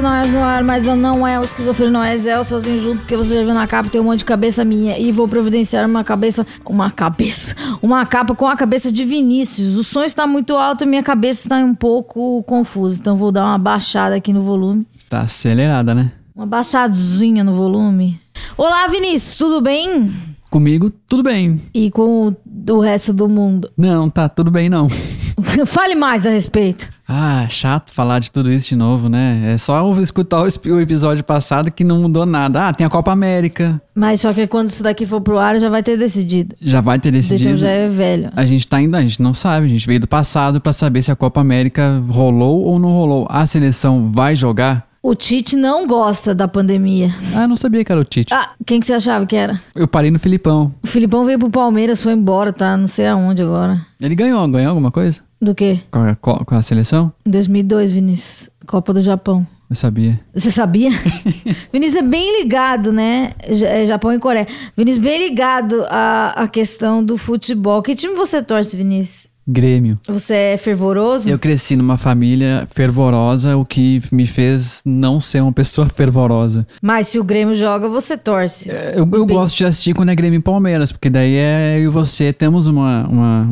Esquizofrenóis no ar, mas eu não é o esquizofrenóis, é o sozinho junto, porque você já viu na capa, tem um monte de cabeça minha. E vou providenciar uma cabeça. Uma cabeça. Uma capa com a cabeça de Vinícius. O som está muito alto e minha cabeça está um pouco confusa. Então vou dar uma baixada aqui no volume. Tá acelerada, né? Uma baixadinha no volume. Olá, Vinícius, tudo bem? Comigo, tudo bem. E com o do resto do mundo? Não, tá tudo bem não. Fale mais a respeito. Ah, chato falar de tudo isso de novo, né? É só escutar o episódio passado que não mudou nada. Ah, tem a Copa América. Mas só que quando isso daqui for pro ar, já vai ter decidido. Já vai ter decidido. Então já é velho. A gente tá ainda, a gente não sabe. A gente veio do passado para saber se a Copa América rolou ou não rolou. A seleção vai jogar? O Tite não gosta da pandemia. Ah, não sabia que era o Tite. Ah, quem que você achava que era? Eu parei no Filipão. O Filipão veio pro Palmeiras, foi embora, tá? Não sei aonde agora. Ele ganhou, ganhou alguma coisa? Do quê? Com a, com a seleção? Em 2002, Vinícius. Copa do Japão. Eu sabia. Você sabia? Vinícius é bem ligado, né? É Japão e Coreia. Vinícius bem ligado à, à questão do futebol. Que time você torce, Vinícius? Grêmio. Você é fervoroso? Eu cresci numa família fervorosa, o que me fez não ser uma pessoa fervorosa. Mas se o Grêmio joga, você torce. É, eu, eu gosto de assistir quando é Grêmio e Palmeiras, porque daí é eu e você temos uma, uma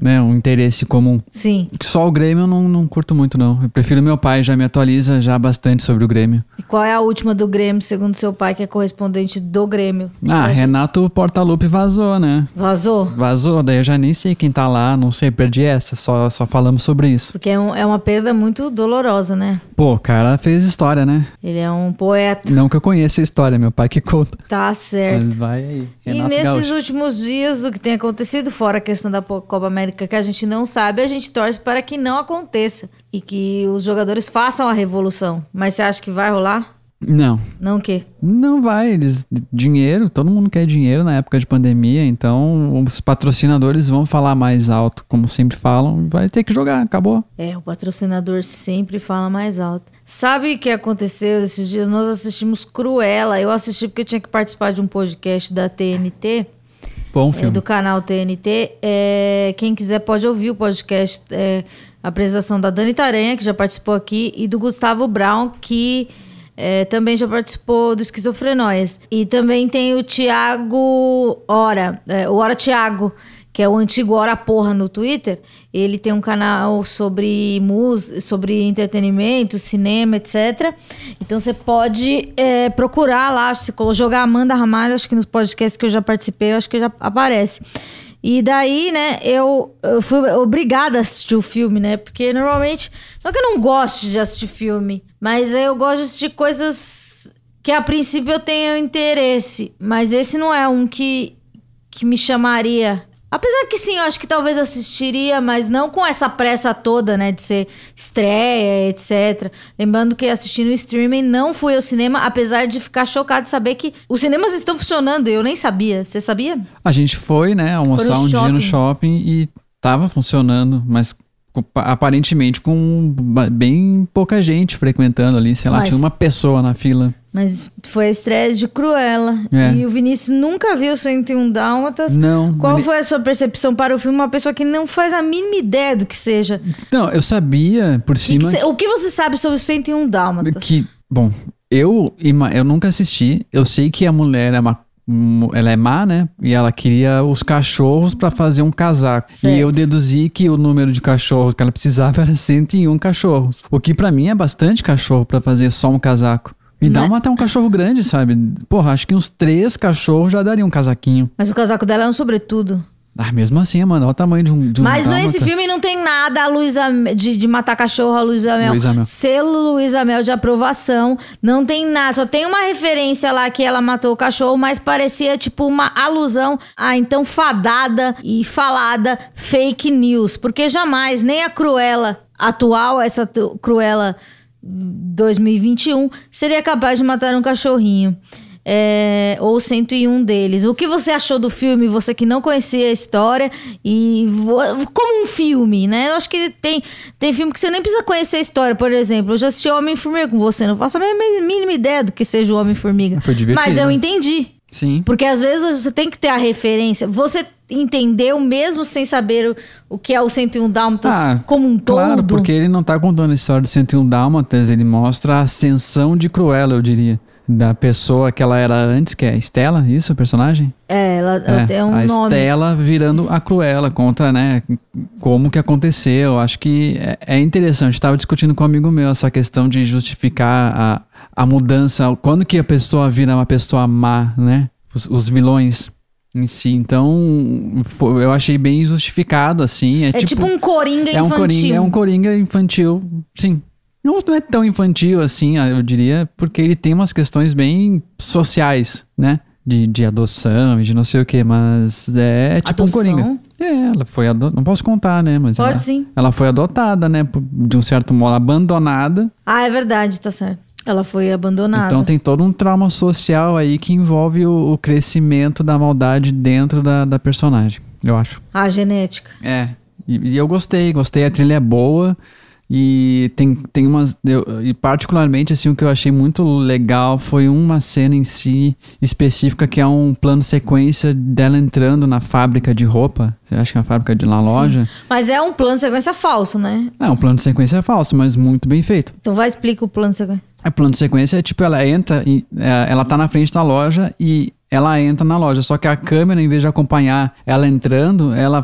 né, um interesse comum. Sim. Só o Grêmio eu não, não curto muito, não. Eu prefiro meu pai, já me atualiza já bastante sobre o Grêmio. E qual é a última do Grêmio, segundo seu pai, que é correspondente do Grêmio? Ah, Renato Portaluppi vazou, né? Vazou? Vazou, daí eu já nem sei quem tá lá, não sei, perdi essa, só, só falamos sobre isso. Porque é, um, é uma perda muito dolorosa, né? Pô, o cara fez história, né? Ele é um poeta. Não que eu conheça a história, meu pai que conta. Tá certo. Mas vai aí. Renato e nesses Gaúcho. últimos dias, o que tem acontecido, fora a questão da Copa América que a gente não sabe, a gente torce para que não aconteça e que os jogadores façam a revolução. Mas você acha que vai rolar? Não. Não o quê? Não vai. Eles, dinheiro, todo mundo quer dinheiro na época de pandemia, então os patrocinadores vão falar mais alto, como sempre falam, vai ter que jogar, acabou. É, o patrocinador sempre fala mais alto. Sabe o que aconteceu esses dias? Nós assistimos Cruella. Eu assisti porque eu tinha que participar de um podcast da TNT. Bom filme. Do canal TNT. É, quem quiser pode ouvir o podcast. É, a apresentação da Dani Taranha, que já participou aqui, e do Gustavo Brown, que é, também já participou do Esquizofrenóias. E também tem o Tiago Ora, é, o Ora Tiago, que é o antigo Ora Porra no Twitter. Ele tem um canal sobre música, sobre entretenimento, cinema, etc. Então você pode é, procurar lá, se jogar Amanda Ramalho, acho que nos podcasts que eu já participei, acho que já aparece. E daí, né, eu, eu fui obrigada a assistir o filme, né? Porque normalmente. Não é que eu não goste de assistir filme, mas eu gosto de assistir coisas que a princípio eu tenho interesse. Mas esse não é um que, que me chamaria Apesar que sim, eu acho que talvez assistiria, mas não com essa pressa toda, né, de ser estreia, etc. Lembrando que assistindo o streaming não fui ao cinema, apesar de ficar chocado de saber que os cinemas estão funcionando, eu nem sabia. Você sabia? A gente foi, né, almoçar um shopping. dia no shopping e tava funcionando, mas aparentemente com bem pouca gente frequentando ali, sei lá, Mas, tinha uma pessoa na fila. Mas foi a estreia de Cruella. É. E o Vinícius nunca viu 101 Dálmatas. Não. Qual foi a sua percepção para o filme? Uma pessoa que não faz a mínima ideia do que seja. Não, eu sabia por cima. Que que, o que você sabe sobre o 101 Dálmatas? Que, bom, eu, eu nunca assisti. Eu sei que a mulher é uma ela é má, né? E ela queria os cachorros para fazer um casaco. Certo. E eu deduzi que o número de cachorros que ela precisava era 101 cachorros. O que para mim é bastante cachorro para fazer só um casaco. Me dá uma, até um cachorro grande, sabe? Porra, acho que uns três cachorros já daria um casaquinho. Mas o casaco dela é um sobretudo. Ah, mesmo assim, mano, olha o tamanho de um. De um Mas nesse filme não tem nada a Luísa de, de matar cachorro, a Luísa Mel. Luísa Mel. Selo Luísa Mel de aprovação. Não tem nada. Só tem uma referência lá que ela matou o cachorro, mas parecia tipo uma alusão a então fadada e falada fake news. Porque jamais, nem a Cruella atual, essa Cruella 2021, seria capaz de matar um cachorrinho. É, ou 101 deles. O que você achou do filme, você que não conhecia a história, e como um filme, né? Eu acho que tem, tem filme que você nem precisa conhecer a história, por exemplo. Eu já assisti Homem-Formiga com você, não faço a mínima ideia do que seja o Homem-Formiga. Mas eu né? entendi. Sim. Porque às vezes você tem que ter a referência. Você entendeu mesmo sem saber o, o que é o 101 Dálmatas Ah, como um todo? Claro, porque ele não tá contando a história do 101 Dálmatas, ele mostra a ascensão de Cruella, eu diria. Da pessoa que ela era antes, que é a Estela, isso, o personagem? É, ela, ela É, tem um a nome. Estela virando a Cruella, contra, né, como que aconteceu. Acho que é, é interessante. Estava discutindo com um amigo meu essa questão de justificar a, a mudança. Quando que a pessoa vira uma pessoa má, né? Os, os vilões em si. Então, eu achei bem justificado, assim. É, É tipo, um coringa é um infantil. coringa, é um coringa infantil, sim. Não, não é tão infantil assim, eu diria, porque ele tem umas questões bem sociais, né? De, de adoção e de não sei o que, mas é, é tipo Adoção? um coringa. É, ela foi adotada. Não posso contar, né? Mas Pode ela, sim. ela foi adotada, né? De um certo modo, abandonada. Ah, é verdade, tá certo. Ela foi abandonada. Então tem todo um trauma social aí que envolve o, o crescimento da maldade dentro da, da personagem, eu acho. Ah, genética. É, e, e eu gostei, gostei, a trilha é boa e tem, tem umas, eu- e particularmente assim, o que eu achei muito legal foi uma cena em si específica que é um plano sequência dela entrando na fábrica de roupa, você acha que é uma fábrica de na loja? Mas é um plano de sequência falso, né? É, um plano de sequência falso, mas muito bem feito. Então vai explica o plano sequência. O plano de sequência é tipo, ela entra, e, é, ela tá na frente da loja e ela entra na loja. Só que a câmera, em vez de acompanhar ela entrando, ela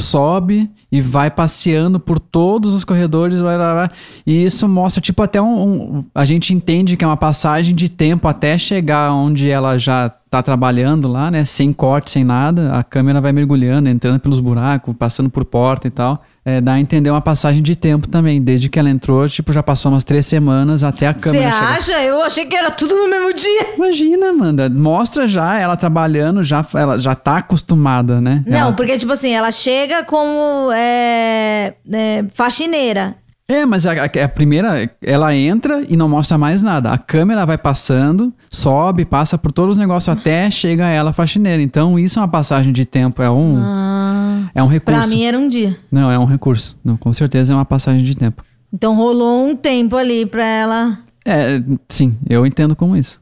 sobe e vai passeando por todos os corredores. Vai, vai, vai. e isso mostra, tipo, até um, um- A gente entende que é uma passagem de tempo até chegar onde ela já tá trabalhando lá, né? Sem corte, sem nada. A câmera vai mergulhando, entrando pelos buracos, passando por porta e tal. É, dá a entender uma passagem de tempo também. Desde que ela entrou, tipo, já passou umas três semanas até a Você câmera chegar. acha? Eu achei que era tudo no mesmo dia. Imagina, Amanda. Mostra já ela trabalhando, já, ela já tá acostumada, né? Não, Ela- porque, tipo assim, ela chega como é, é, faxineira. É, mas a, a- primeira, ela entra e não mostra mais nada. A câmera vai passando, sobe, passa por todos os negócios até chega ela faxineira. Então, isso é uma passagem de tempo, é um, Ah, é um recurso. pra mim era um dia. Não, é um recurso. Não, com certeza é uma passagem de tempo. Então rolou um tempo ali pra ela. É, sim, eu entendo como isso.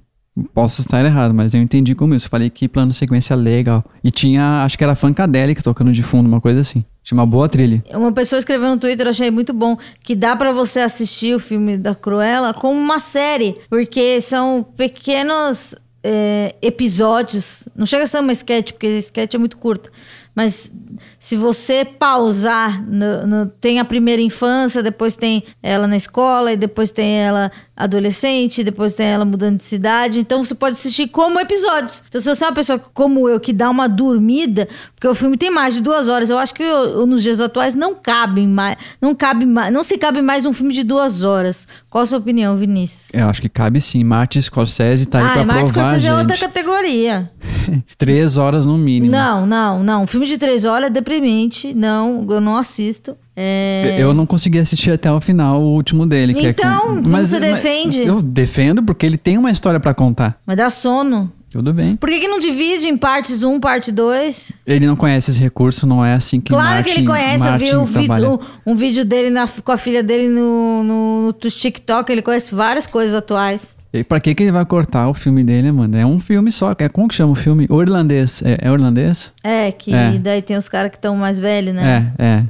Posso estar errado, mas eu entendi como isso. Falei que plano sequência legal. E tinha, acho que era Funkadelic tocando de fundo, uma coisa assim. Tinha uma boa trilha. Uma pessoa escreveu no Twitter, eu achei muito bom, que dá pra você assistir o filme da Cruella como uma série, porque são pequenos é, episódios. Não chega a ser uma sketch, porque sketch é muito curta. Mas se você pausar, no- no- tem a primeira infância, depois tem ela na escola, e depois tem ela adolescente, depois tem ela mudando de cidade. Então você pode assistir como episódios. Então, se você é uma pessoa como eu que dá uma dormida, porque o filme tem mais de duas horas, eu acho que eu- eu, nos dias atuais não cabe mais, não cabe mais, não se cabe mais um filme de duas horas. Qual a sua opinião, Vinícius? Eu acho que cabe sim. Martin Scorsese tá aí ah, pra Martin provar, Scorsese é outra gente. categoria. Três horas no mínimo. Não, não, não. Filme de três horas é deprimente. Não, eu não assisto. É... Eu não consegui assistir até o final, o último dele. que é com- Então, como você defende? eu defendo porque ele tem uma história pra contar. Mas dá sono. Tudo bem. Por que, que não divide em partes 1, parte 2? Ele não conhece esse recurso, não é assim que Claro Martin, que ele conhece. Martin eu vi um, trabalha. um- um vídeo dele na- com a filha dele no, no, no TikTok. Ele conhece várias coisas atuais. E pra que, que ele vai cortar o filme dele, mano? É um filme só. É, como que chama o filme? O irlandês. É, é irlandês? É, que É. daí tem os caras que estão mais velhos, né? É, é.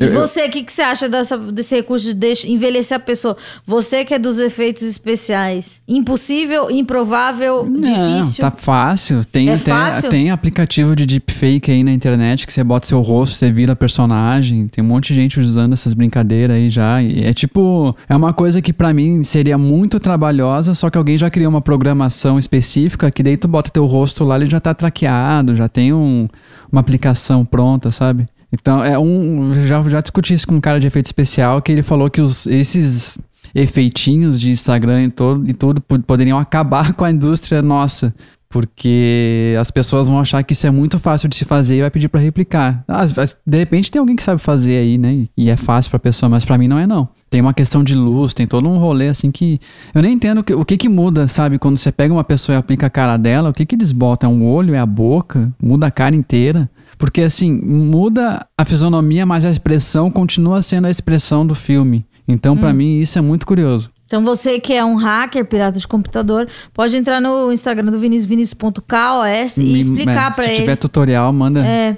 E Eu- você, o que, que você acha dessa- desse recurso de envelhecer a pessoa? Você que é dos efeitos especiais. Impossível, improvável, Não, difícil. tá fácil. Tem É até fácil? tem aplicativo de deepfake aí na internet que você bota seu rosto, você vira personagem. Tem um monte de gente usando essas brincadeiras aí já. E é tipo, é uma coisa que pra mim seria muito trabalhosa, só que alguém já criou uma programação específica que daí tu bota teu rosto lá, ele já tá traqueado, já tem um, uma aplicação pronta, sabe? Então, é um. Já, já discuti isso com um cara de efeito especial que ele falou que os, esses efeitinhos de Instagram e, todo, e tudo po- poderiam acabar com a indústria nossa. Porque as pessoas vão achar que isso é muito fácil de se fazer e vai pedir pra replicar. Às de repente tem alguém que sabe fazer aí, né? E é fácil pra pessoa, mas pra mim não é não. Tem uma questão de luz, tem todo um rolê assim que. Eu nem entendo o que, o que que muda, sabe? Quando você pega uma pessoa e aplica a cara dela, o que que eles botam? É um olho, é a boca? Muda a cara inteira? Porque assim, muda a fisionomia, mas a expressão continua sendo a expressão do filme. Então, pra mim, isso é muito curioso. Então você que é um hacker, pirata de computador, pode entrar no Instagram do Vinícius, vinicius.kos e explicar é, Se ele. tiver tutorial, manda É,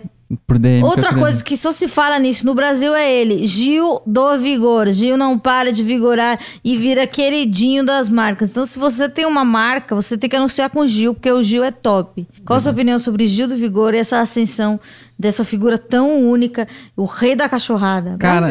Outra coisa que só se fala nisso no Brasil é ele, Gil do Vigor. Gil não para de vigorar e vira queridinho das marcas. Então, se você tem uma marca, você tem que anunciar com o Gil, porque o Gil é top. Qual a sua opinião sobre Gil do Vigor e essa ascensão dessa figura tão única, o rei da cachorrada? Cara,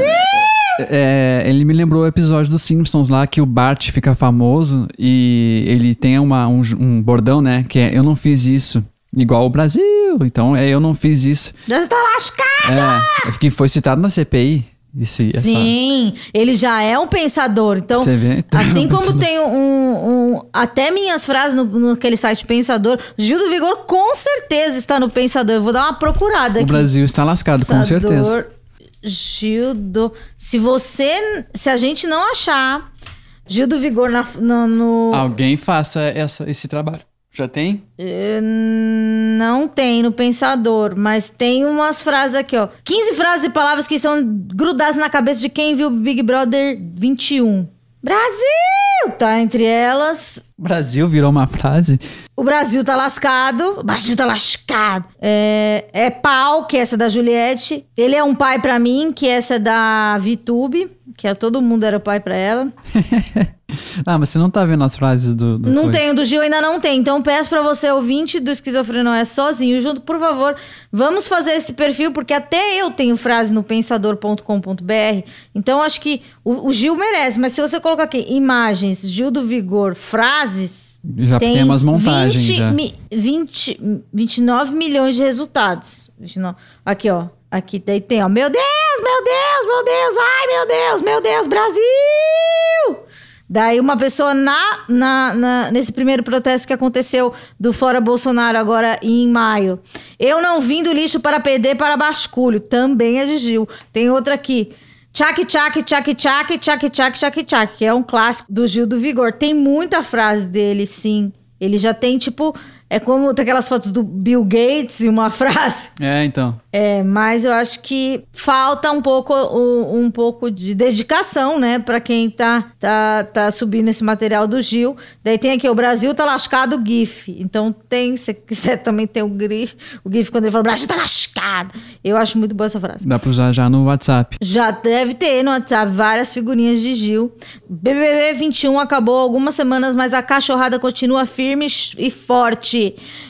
é, ele me lembrou o episódio dos Simpsons lá que o Bart fica famoso e ele tem uma, um, um bordão, né? Que é Eu não fiz isso. Igual o Brasil. Então, é Eu não fiz isso. Já está lascado! É, que foi citado na CPI. Esse, essa- Sim, ele já é um pensador. Então, vê? assim Um como pensador. tem um, um- Até minhas frases no, naquele site Pensador, Gil do Vigor com certeza está no Pensador. Eu vou dar uma procurada O aqui. Brasil está lascado, com certeza. Pensador Gil do. Se você. Se a gente não achar Gil do Vigor na, no. no- Alguém faça essa, esse trabalho. Já tem? Eh, Não tem no Pensador, mas tem umas frases aqui, ó. 15 frases e palavras que são grudadas na cabeça de quem viu Big Brother 21. Brasil! Tá entre elas. Brasil virou uma frase. O Brasil tá lascado. O Brasil tá lascado. É, é pau, que é essa da Juliette. Ele é um pai pra mim, que essa é da VTube, que é, todo mundo era pai pra ela. ah, mas você não tá vendo as frases do. do Não coisa. tem, o do Gil ainda não tem. Então peço pra você, ouvinte do Esquizofrenia é sozinho, junto, por favor, vamos fazer esse perfil, porque até eu tenho frase no pensador.com.br. Então acho que o, o Gil merece, mas se você colocar aqui imagens, Gil do Vigor, frases. Já tem umas montagens 20, já. mi- 20, 29 milhões de resultados. 29. Aqui, ó. Aqui daí tem, ó. Meu Deus, meu Deus, meu Deus, ai, meu Deus, meu Deus, Brasil! Daí uma pessoa na, na, na- nesse primeiro protesto que aconteceu do Fora Bolsonaro agora em maio. Eu não vim do lixo para perder para basculho. Também é de Gil. Tem outra aqui. Tchac, tchac, tchac, tchac, tchac, tchac, tchac, tchac, que é um clássico do Gil do Vigor. Tem muita frase dele, sim. Ele já tem, tipo, é como tem aquelas fotos do Bill Gates e uma frase. É, então. É, mas eu acho que falta um pouco, um, um pouco de dedicação, né, Pra quem tá, tá, tá subindo esse material do Gil. Daí tem aqui, o Brasil tá lascado, GIF. Então tem, se quiser também tem o GIF, o GIF quando ele fala, o Brasil tá lascado. Eu acho muito boa essa frase. Dá pra usar já no WhatsApp. Já deve ter no WhatsApp várias figurinhas de Gil. BBB 21 acabou algumas semanas, mas a cachorrada continua firme e forte.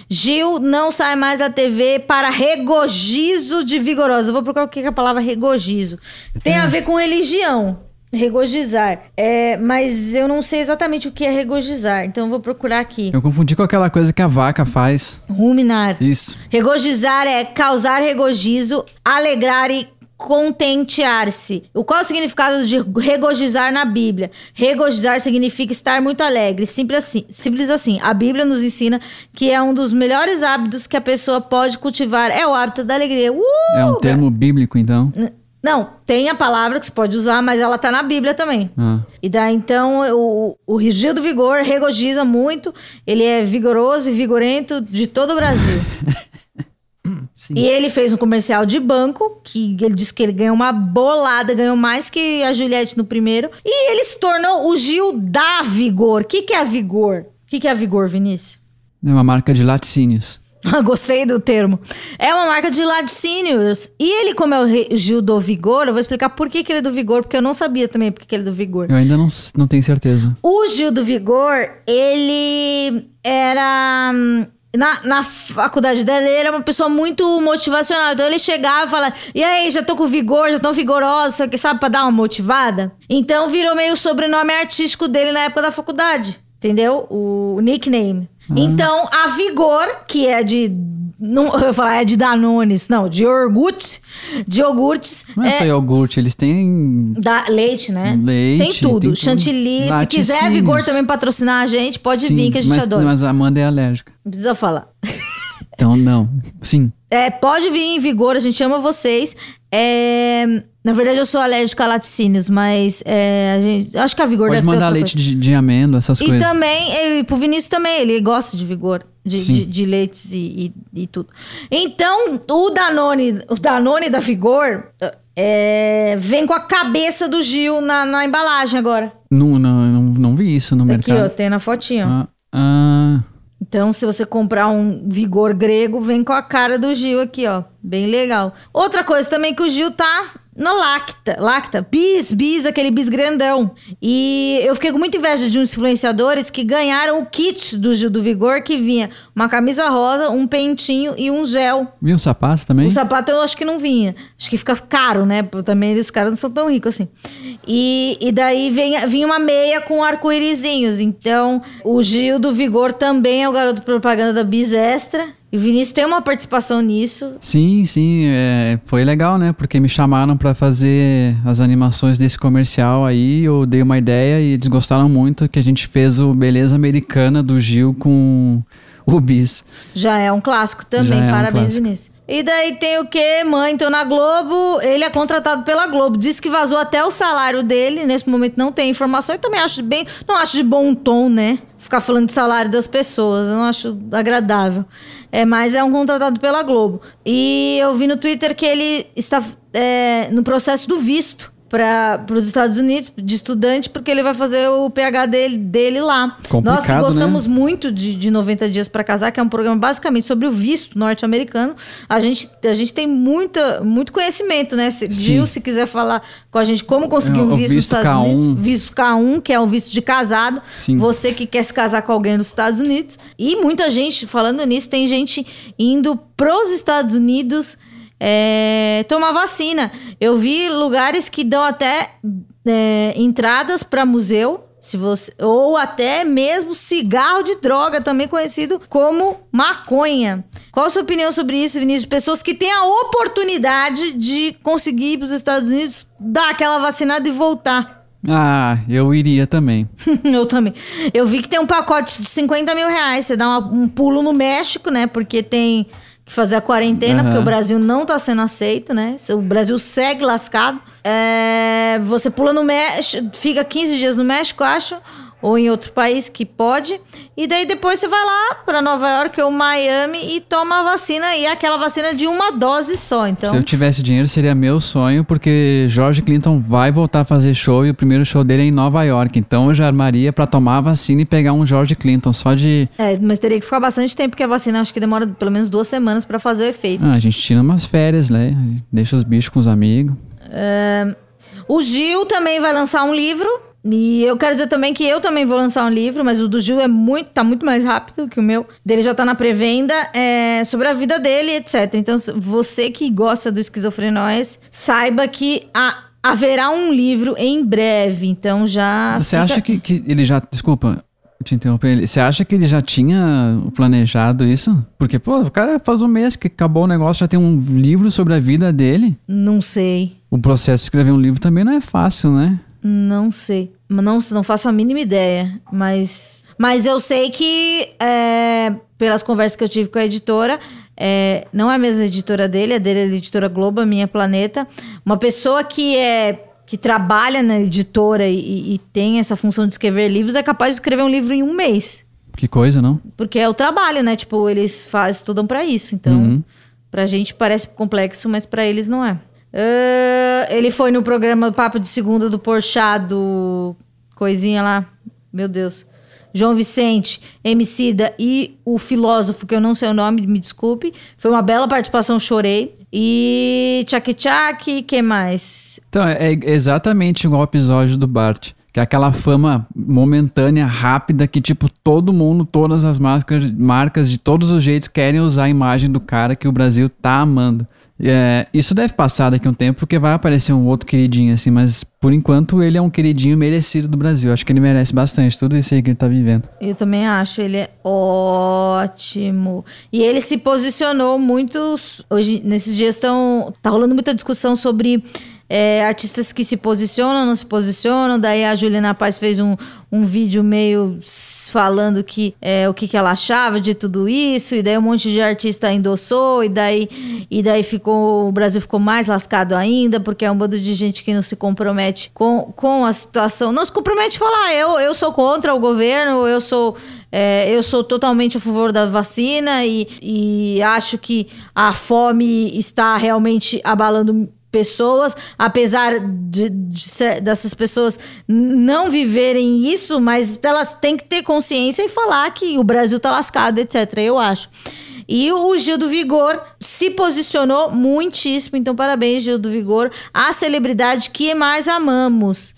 Gil não sai mais da TV para regozijo de vigorosa. Eu vou procurar o que é a palavra regozijo. Tem a ver com religião. Regozizar. É, mas eu não sei exatamente o que é regozizar. Então eu vou procurar aqui. Eu confundi com aquela coisa que a vaca faz. Ruminar. Isso. Regozizar é causar regozijo, alegrar e contentear-se. O qual é o significado de regozizar na Bíblia? Regozizar significa estar muito alegre. Simples assim. Simples assim. A Bíblia nos ensina que é um dos melhores hábitos que a pessoa pode cultivar. É o hábito da alegria. Uh! É um termo bíblico, então. Não, tem a palavra que você pode usar, mas ela tá na Bíblia também. Ah. E daí, então, o, o Gil do Vigor regoziza muito. Ele é vigoroso e vigorento de todo o Brasil. Sim. E ele fez um comercial de banco, que ele disse que ele ganhou uma bolada, ganhou mais que a Juliette no primeiro. E ele se tornou o Gil da Vigor. O que, que é a Vigor? O que, que é a Vigor, Vinícius? É uma marca de laticínios. Gostei do termo. É uma marca de laticínios. E ele, como é o Gil do Vigor, eu vou explicar por que, que ele é do Vigor, porque eu não sabia também por que, que ele é do Vigor. Eu ainda não, não tenho certeza. O Gil do Vigor, ele era. Na, na faculdade dele, ele era uma pessoa muito motivacional. Então ele chegava e falava: E aí, já tô com vigor, já tô que sabe, pra dar uma motivada? Então virou meio o sobrenome artístico dele na época da faculdade. Entendeu? O nickname. Então, a Vigor, que é de Não, eu ia falar, é de Danones. Não, de iogurtes. De iogurtes. Não é, só iogurte, eles têm Da, leite, né? Leite, Tem tudo. tem tudo. Chantilly. Se Laticínios. quiser Vigor também patrocinar a gente, pode Sim, vir que a gente mas, adora. Mas a Amanda é alérgica. Não precisa falar. Então, não. Sim. É, pode vir em Vigor, a gente ama vocês. É, na verdade, eu sou alérgica a laticínios, mas é, a gente, acho que a Vigor Pode deve mandar leite de, de amêndoa, essas E coisas. também, ele, pro Vinícius também, ele gosta de Vigor, de, de, de leites e, e, e tudo. Então, o Danone, o Danone da Vigor é, vem com a cabeça do Gil na, na embalagem agora. Não, não, não, não vi isso no Tá Aqui, ó, mercado. tem na fotinho. ó. Ah, ah, Então, se você comprar um Vigor grego, vem com a cara do Gil aqui, ó. Bem legal. Outra coisa também que o Gil tá na Lacta. Lacta. Bis, bis, aquele bis grandão. E eu fiquei com muita inveja de uns influenciadores que ganharam o kit do Gil do Vigor, que vinha uma camisa rosa, um pentinho e um gel. viu o sapato também? O sapato eu acho que não vinha. Acho que fica caro, né? Também os caras não são tão ricos assim. E, e daí vem, vinha uma meia com arco-írisinhos. Então, o Gil do Vigor também é o garoto propaganda da Bis Extra. E o Vinícius tem uma participação nisso. Sim, sim, é, foi legal, né? Porque me chamaram pra fazer as animações desse comercial aí, eu dei uma ideia e eles gostaram muito que a gente fez o Beleza Americana do Gil com o Bis. Já é um clássico também. Já é um Parabéns. Vinícius. E daí tem o quê? Mãe, tô na Globo. Ele é contratado pela Globo. Diz que vazou até o salário dele. Nesse momento não tem informação. E também acho bem. Não acho de bom tom, né? Ficar falando de salário das pessoas. Eu não acho agradável. É, mas é um contratado pela Globo. E eu vi no Twitter que ele está é, no processo do visto para os Estados Unidos de estudante, porque ele vai fazer o PH dele, dele lá. Nós que Complicado, gostamos né? muito de, de 90 Dias para Casar, que é um programa basicamente sobre o visto norte-americano. A gente, a gente tem muita, muito conhecimento, né? Se, Gil, se quiser falar com a gente como conseguir É, um o visto, nos visto Estados K1. Unidos. Visto K1, que é um visto de casado. Sim. Você que quer se casar com alguém nos Estados Unidos. E muita gente, falando nisso, tem gente indo pros Estados Unidos é, tomar vacina. Eu vi lugares que dão até é, entradas para museu. Se você, ou até mesmo cigarro de droga, também conhecido como maconha. Qual a sua opinião sobre isso, Vinícius? Pessoas que têm a oportunidade de conseguir ir para os Estados Unidos, dar aquela vacinada e voltar. Ah, eu iria também. Eu também. Eu vi que tem um pacote de 50 mil reais. Você dá uma- um pulo no México, né? Porque tem fazer a quarentena, Aham. porque o Brasil não tá sendo aceito, né? O Brasil segue lascado. É, você pula no México, fica 15 dias no México, acho. Ou em outro país que pode. E daí depois você vai lá pra Nova York ou Miami e toma a vacina. E é aquela vacina de uma dose só. Então. Se eu tivesse dinheiro, seria meu sonho, porque George Clinton vai voltar a fazer show e o primeiro show dele é em Nova York. Então eu já armaria pra tomar a vacina e pegar um George Clinton, só de. É, mas teria que ficar bastante tempo, porque a vacina acho que demora pelo menos duas semanas pra fazer o efeito. Ah, a gente tira umas férias, né? Deixa os bichos com os amigos. O Gil também vai lançar um livro. E eu quero dizer também que eu também vou lançar um livro, mas o do Gil é muito, tá muito mais rápido que o meu. Dele já tá na pré-venda, é, sobre a vida dele, etc. Então, você que gosta do Esquizofrenóis, saiba que há- haverá um livro em breve. Então já. Você fica- acha que, que ele já. Desculpa te interromper. Você acha que ele já tinha planejado isso? Porque, pô, o cara faz um mês que acabou o negócio, já tem um livro sobre a vida dele. Não sei. O processo de escrever um livro também não é fácil, né? Não sei. Não, não faço a mínima ideia. Mas, mas eu sei que, é, pelas conversas que eu tive com a editora, é, não é a mesma editora dele, a dele é a editora Globo, a minha Planeta. Uma pessoa que é que trabalha na editora e, e tem essa função de escrever livros é capaz de escrever um livro em um mês. Que coisa, não? Porque é o trabalho, né? Tipo, eles fazem, estudam pra isso. Então, Uhum. pra gente parece complexo, mas pra eles não é. Ah, ele foi no programa Papo de Segunda do Porchat, do coisinha lá. Meu Deus. João Vicente, Emicida e o filósofo, que eu não sei o nome, me desculpe. Foi uma bela participação, chorei. E Tchak Tchak, que mais? Então, é é exatamente igual ao episódio do Bart. Que é aquela fama momentânea, rápida, que, tipo, todo mundo, todas as máscaras, marcas de todos os jeitos querem usar a imagem do cara que o Brasil tá amando. É, isso deve passar daqui a um tempo, porque vai aparecer um outro queridinho, assim, mas por enquanto ele é um queridinho merecido do Brasil. Acho que ele merece bastante tudo isso aí que ele tá vivendo. Eu também acho, ele é ótimo. E ele se posicionou muito. Hoje, nesses dias estão. Tá rolando muita discussão sobre é, artistas que se posicionam, não se posicionam. Daí a Juliana Paz fez um, um vídeo meio falando que é, o que, que ela achava de tudo isso, e daí um monte de artista endossou, e daí, e daí ficou, o Brasil ficou mais lascado ainda, porque é um bando de gente que não se compromete com, com a situação. Não se compromete a falar, eu, eu sou contra o governo, eu sou. É, eu sou totalmente a favor da vacina e, e acho que a fome está realmente abalando pessoas, apesar de, de, dessas pessoas não viverem isso, mas elas têm que ter consciência e falar que o Brasil tá lascado, etc. Eu acho. E o Gil do Vigor se posicionou muitíssimo, então parabéns, Gil do Vigor, a celebridade que mais amamos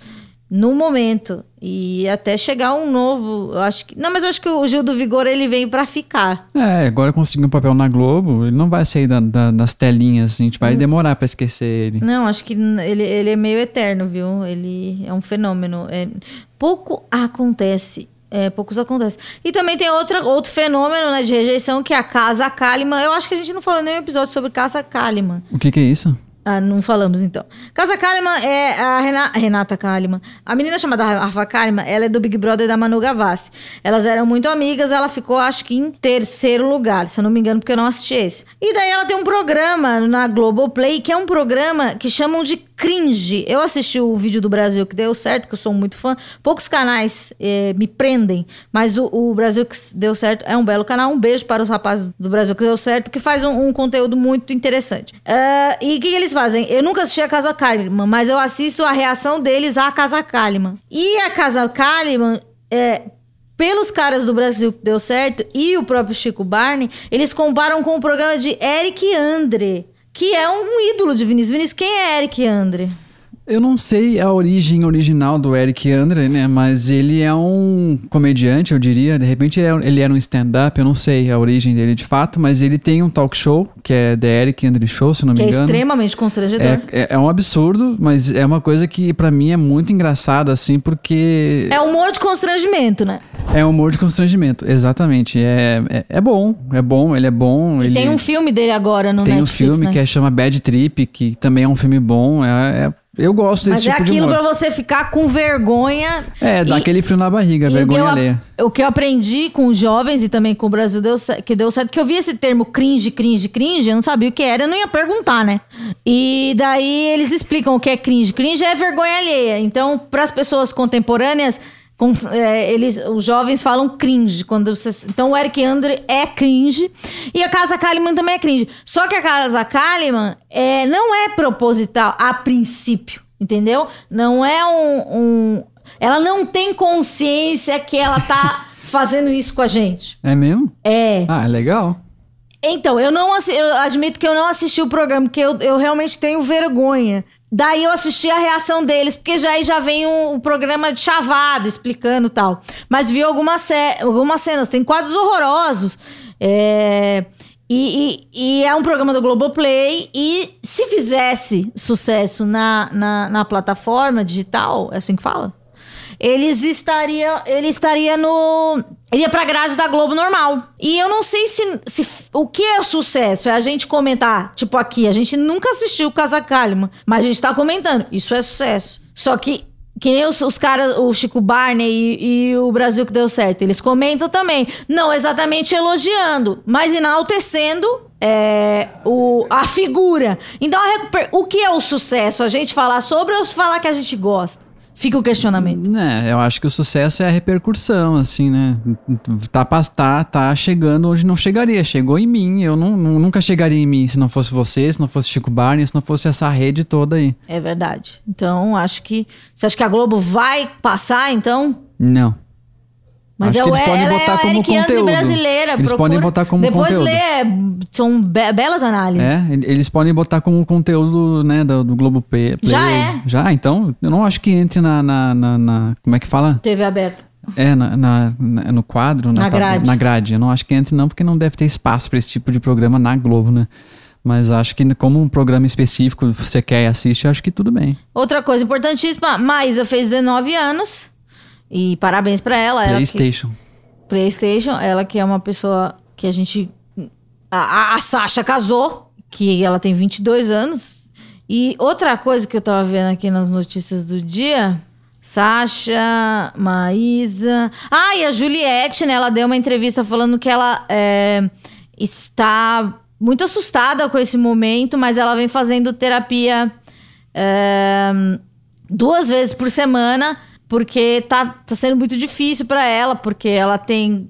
no momento. E até chegar um novo, eu acho que. Não, mas eu acho que o Gil do Vigor ele vem para ficar. É, agora conseguiu um papel na Globo, ele não vai sair da, da, das telinhas, a gente vai hum. demorar para esquecer ele. Não, acho que ele, ele é meio eterno, viu? Ele é um fenômeno. É, pouco acontece. É, poucos acontece. E também tem outra, outro fenômeno né, de rejeição que é a Casa Kalimann. Eu acho que a gente não falou nenhum episódio sobre Casa Kalimann. O que, que é isso? Ah, não falamos então. Casa Kalimann é a Renata, Renata Kalimann. A menina chamada Rafa Kalimann, ela é do Big Brother da Manu Gavassi. Elas eram muito amigas, ela ficou, acho que, em terceiro lugar, se eu não me engano, porque eu não assisti esse. E daí ela tem um programa na Globoplay, que é um programa que chamam de cringe. Eu assisti o vídeo do Brasil que deu certo, que eu sou muito fã. Poucos canais eh, me prendem, mas o, o, Brasil que deu certo é um belo canal. Um beijo para os rapazes do Brasil que deu certo, que faz um, um conteúdo muito interessante. Uh, e o que, que, eles fazem? Eu nunca assisti a Casa Kalimann, mas eu assisto a reação deles à Casa Kalimann. E a Casa Kalimann, é, pelos caras do Brasil que deu certo e o próprio Chico Barney, eles comparam com o programa de Eric Andre que é um ídolo de Vinícius. Vinícius, quem é Eric Andre? Eu não sei a origem original do Eric Andre, né? Mas ele é um comediante, eu diria. De repente ele era um stand-up, eu não sei a origem dele de fato, mas ele tem um talk show, que é The Eric Andre Show, se não me que é engano. Que é extremamente constrangedor. É, é, é, um absurdo, mas é uma coisa que para mim é muito engraçada, assim, porque. É humor de constrangimento, né? É humor de constrangimento, exatamente. É, é, é bom, é bom, ele é bom. Ele... Tem um filme dele agora no tem Netflix, Tem um filme né? que é, chama Bad Trip, que também é um filme bom. É, é eu gosto desse Mas tipo é aquilo de pra você ficar com vergonha. É, dá aquele frio na barriga, vergonha alheia. O que eu aprendi com os jovens e também com o Brasil deu, que deu certo, que eu vi esse termo cringe, cringe, cringe, eu não sabia o que era, eu não ia perguntar, né? E daí eles explicam o que é cringe. Cringe é vergonha alheia. Então, para as pessoas contemporâneas com, é, eles, os jovens falam cringe. Quando você, então o Eric Andre é cringe. E a Casa Kalimann também é cringe. Só que a Casa Kalimann é, não é proposital a princípio. Entendeu? Não é um, um. Ela não tem consciência que ela tá fazendo isso com a gente. É mesmo? É. Ah, é legal. Então, eu não eu admito que eu não assisti o programa, porque eu, eu realmente tenho vergonha Daí eu assisti a reação deles, porque já aí já vem um, um programa de chavado explicando tal. Mas vi algumas, algumas cenas, tem quadros horrorosos. É, e, e, e, é um programa do Globoplay. E se fizesse sucesso na, na, na plataforma digital, é assim que fala? Eles estaria, ele estaria no ele ia pra grade da Globo normal. E eu não sei se, se o que é o sucesso. É a gente comentar, tipo aqui, a gente nunca assistiu o Casa Calma, mas a gente tá comentando. Isso é sucesso. Só que que nem os, os caras, o Chico Barney e, e, o Brasil que deu certo, eles comentam também. Não exatamente elogiando, mas enaltecendo é, o, a figura. Então, a, o que é o sucesso? A gente falar sobre ou falar que a gente gosta? Fica o questionamento. Né, eu acho que o sucesso é a repercussão, assim, né? Tá, tá, tá chegando onde não chegaria. Chegou em mim. Eu não, nunca chegaria em mim se não fosse você, se não fosse Chico Barney, se não fosse essa rede toda aí. É verdade. Então, acho que. Você acha que a Globo vai passar, então? Não. Mas Acho é, que eles podem botar é como conteúdo. brasileira. Eles procura, podem botar como depois conteúdo. Depois lê, são be belas análises. É, eles podem botar como conteúdo, né, do, do Globo Play. Já é. Já, então, eu não acho que entre na, na, na, na como é que fala? TV aberta. É, na, na, na, no quadro, na, na grade. na grade. Eu não acho que entre não, porque não deve ter espaço para esse tipo de programa na Globo, né? Mas acho que como um programa específico você quer e assiste, acho que tudo bem. Outra coisa importantíssima, Maísa fez 19 anos. E parabéns pra ela. ela que- Playstation. PlayStation, ela que é uma pessoa que a gente. A, a, a Sasha casou, que ela tem 22 anos. E outra coisa que eu tava vendo aqui nas notícias do dia. Sasha, Maísa. Ah, e a Juliette, né? Ela deu uma entrevista falando que ela é, está muito assustada com esse momento, mas ela vem fazendo terapia é, duas vezes por semana, porque tá, tá sendo muito difícil pra ela, porque ela tem.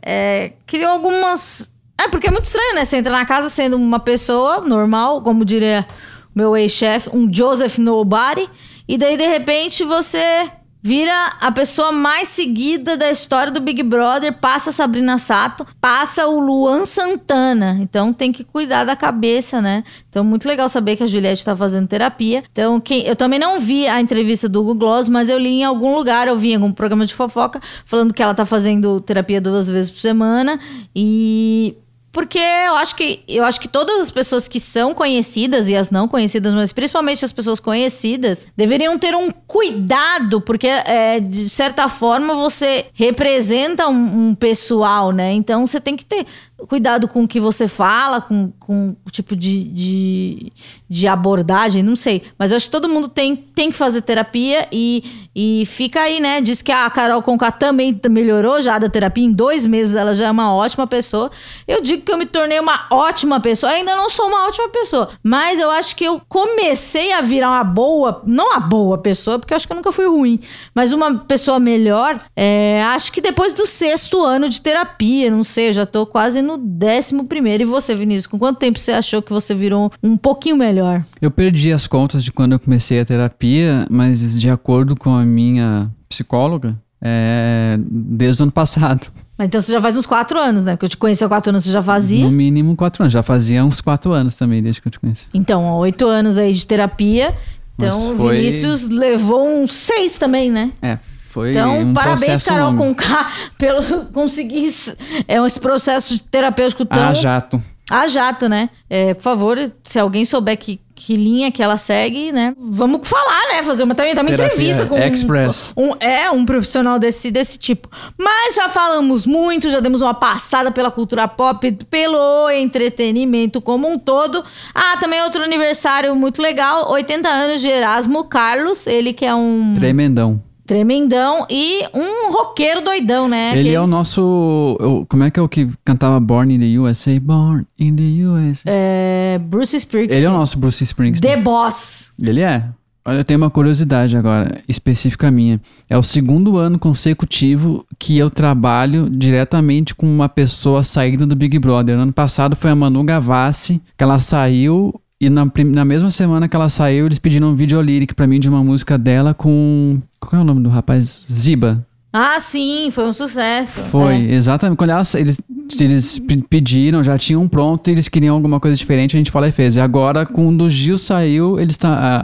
é, criou algumas. É, porque é muito estranho, né? Você entra na casa sendo uma pessoa normal, como diria meu ex-chefe, um Joseph Nobody, e daí de repente você vira a pessoa mais seguida da história do Big Brother, passa Sabrina Sato, passa o Luan Santana. Então tem que cuidar da cabeça, né? Então muito legal saber que a Juliette tá fazendo terapia. Então quem, eu também não vi a entrevista do Google Gloss, mas eu li em algum lugar, eu vi em algum programa de fofoca falando que ela tá fazendo terapia duas vezes por semana e porque eu acho que eu acho que todas as pessoas que são conhecidas e as não conhecidas, mas principalmente as pessoas conhecidas, deveriam ter um cuidado, porque é, de certa forma você representa um, um pessoal, né? Então você tem que ter cuidado com o que você fala, com, com o tipo de, de, de abordagem, não sei. Mas eu acho que todo mundo tem, tem que fazer terapia e, e fica aí, né? Diz que a Carol Conká também melhorou já da terapia. Em dois meses ela já é uma ótima pessoa. Eu digo que eu me tornei uma ótima pessoa. Eu ainda não sou uma ótima pessoa, mas eu acho que eu comecei a virar uma boa, não uma boa pessoa, porque eu acho que eu nunca fui ruim, mas uma pessoa melhor. é, acho que depois do sexto ano de terapia, não sei, eu já tô quase no décimo primeiro. E você, Vinícius, com quanto tempo você achou que você virou um pouquinho melhor? Eu perdi as contas de quando eu comecei a terapia, mas de acordo com a minha psicóloga, é desde o ano passado. Mas então você já faz uns quatro anos, né? Porque eu te conheci há quatro anos, você já fazia. No mínimo quatro anos. Já fazia uns quatro anos também, desde que eu te conheci. Então, oito anos aí de terapia. Então, Mas o foi- Vinícius levou uns seis também, né? É, foi Então, um parabéns, Carol longo. Conká, pelo conseguir esse- é, esse processo terapêutico tão Ah, jato. a jato, né? É, por favor, se alguém souber que, que linha que ela segue, né? Vamos falar, né? Fazer uma, também, também Terapia entrevista com Express. Um, um- é, um profissional desse, desse tipo. Mas já falamos muito, já demos uma passada pela cultura pop, pelo entretenimento como um todo. Ah, também outro aniversário muito legal, 80 anos de Erasmo Carlos, ele que é um Tremendão. Tremendão e um roqueiro doidão, né? Ele é o nosso. como é que é o que cantava Born in the USA? Born in the USA. é, Bruce Springsteen. Ele é o nosso Bruce Springsteen. The Boss. Ele é. Olha, eu tenho uma curiosidade agora, específica minha. É o segundo ano consecutivo que eu trabalho diretamente com uma pessoa saída do Big Brother. Ano passado foi a Manu Gavassi, que ela saiu e na, na mesma semana que ela saiu, eles pediram um vídeo lyric pra mim de uma música dela com. Qual é o nome do rapaz? Ziba. Ah, sim, foi um sucesso. Foi, É. exatamente. Quando ela, eles, eles pe- pediram, já tinham pronto, e eles queriam alguma coisa diferente, a gente falou e fez. E agora, quando o Gil saiu, eles tá, a,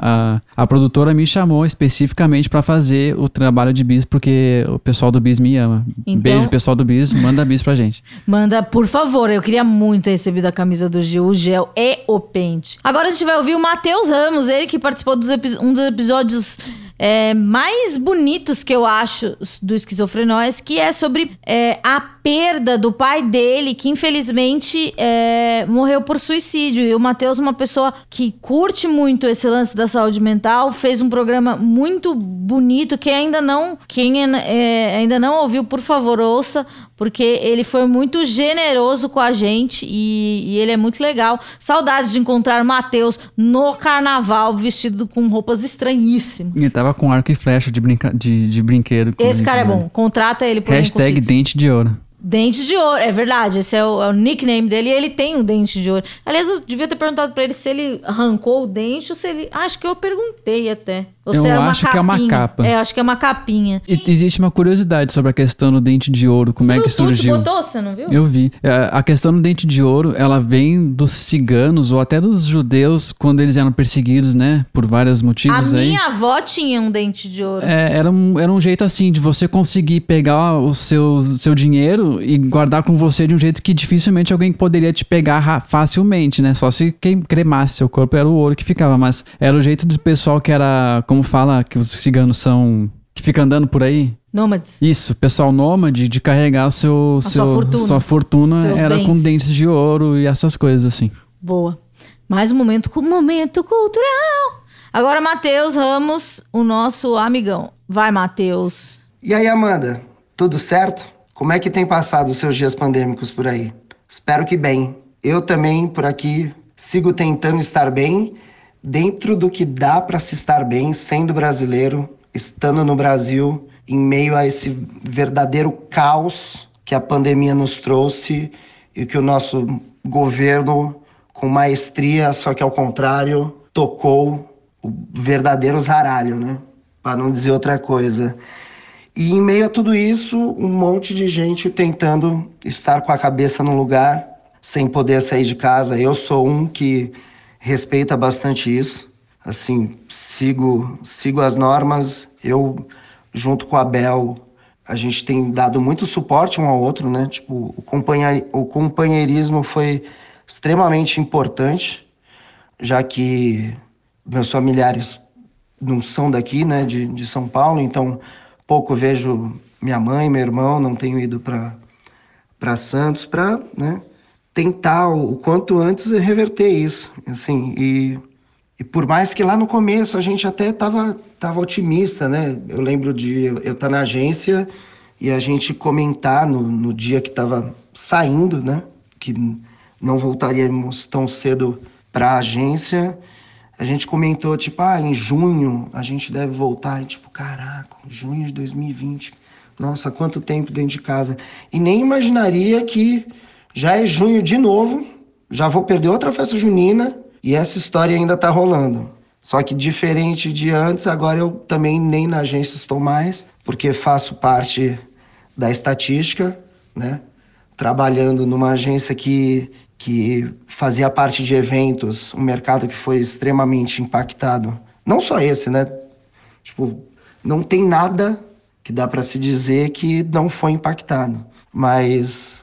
a, a produtora me chamou especificamente pra fazer o trabalho de bis, porque o pessoal do bis me ama. Então- Beijo, pessoal do bis, manda bis pra gente. Manda, por favor. Eu queria muito ter recebido a camisa do Gil, o gel e o pente. Agora a gente vai ouvir o Matheus Ramos, ele que participou epi- um dos episódios é, mais bonitos que eu acho do Esquizofrenóis, que é sobre é, a perda do pai dele, que infelizmente é, morreu por suicídio. E o Matheus, uma pessoa que curte muito esse lance da saúde mental, fez um programa muito bonito que ainda não, quem é, ainda não ouviu, por favor, ouça, porque ele foi muito generoso com a gente e, e ele é muito legal. Saudades de encontrar o Matheus no carnaval, vestido com roupas estranhíssimas. Ele tava com arco e flecha de, brinca, de, de brinquedo. Esse cara é bom. Contrata ele por Hashtag dente de ouro. Dente de ouro, é verdade. Esse é o, é o nickname dele. E ele tem um dente de ouro. Aliás, eu devia ter perguntado pra ele se ele arrancou o dente ou se ele. Acho que eu perguntei até. Ou Eu se era uma acho que é uma capa. É, acho que é uma capinha. E existe uma curiosidade sobre a questão do dente de ouro, como Você é que surgiu. botou, você não viu? Eu vi. É, A questão do dente de ouro, ela vem dos ciganos ou até dos judeus quando eles eram perseguidos, né? Por vários A motivos aí. minha avó tinha um dente de ouro. É, era, um, era um jeito assim de você conseguir pegar o seu, seu dinheiro e guardar com você de um jeito que dificilmente alguém poderia te pegar facilmente, né? Só se cremasse seu corpo era o ouro que ficava. Mas era o jeito do pessoal que era, como fala, que os ciganos são. que fica andando por aí. Nômades. Isso, pessoal nômade de carregar seu, A seu sua fortuna. sua fortuna Seus era bens. com dentes de ouro e essas coisas assim. Boa. Mais um momento, momento cultural. Agora, Matheus Ramos, o nosso amigão. Vai, Matheus. E aí, Amanda, tudo certo? Como é que tem passado os seus dias pandêmicos por aí? Espero que bem. Eu também, por aqui, sigo tentando estar bem, dentro do que dá para se estar bem, sendo brasileiro, estando no Brasil, em meio a esse verdadeiro caos que a pandemia nos trouxe e que o nosso governo, com maestria, só que ao contrário, tocou o verdadeiro zaralho, né? Para não dizer outra coisa. E em meio a tudo isso, um monte de gente tentando estar com a cabeça no lugar, sem poder sair de casa. Eu sou um que respeita bastante isso. Assim, sigo, sigo as normas. Eu, junto com a Bel, a gente tem dado muito suporte um ao outro, né? Tipo, o, companhia- o companheirismo foi extremamente importante, já que meus familiares não são daqui, né, de, de São Paulo, então pouco vejo minha mãe, meu irmão, não tenho ido para Santos para, né, tentar o, quanto antes reverter isso, assim, e, e por mais que lá no começo a gente até tava tava otimista, né? Eu lembro de eu estar na agência e a gente comentar no, no dia que estava saindo, né, que não voltaríamos tão cedo para a agência a gente comentou, tipo, ah, em junho a gente deve voltar. E tipo, caraca, junho de 2020. Nossa, quanto tempo dentro de casa. E nem imaginaria que já é junho de novo, já vou perder outra festa junina e essa história ainda tá rolando. Só que diferente de antes, agora eu também nem na agência estou mais, porque faço parte da estatística, né? Trabalhando numa agência que que fazia parte de eventos, um mercado que foi extremamente impactado. Não só esse, né? Tipo, não tem nada que dá para se dizer que não foi impactado, mas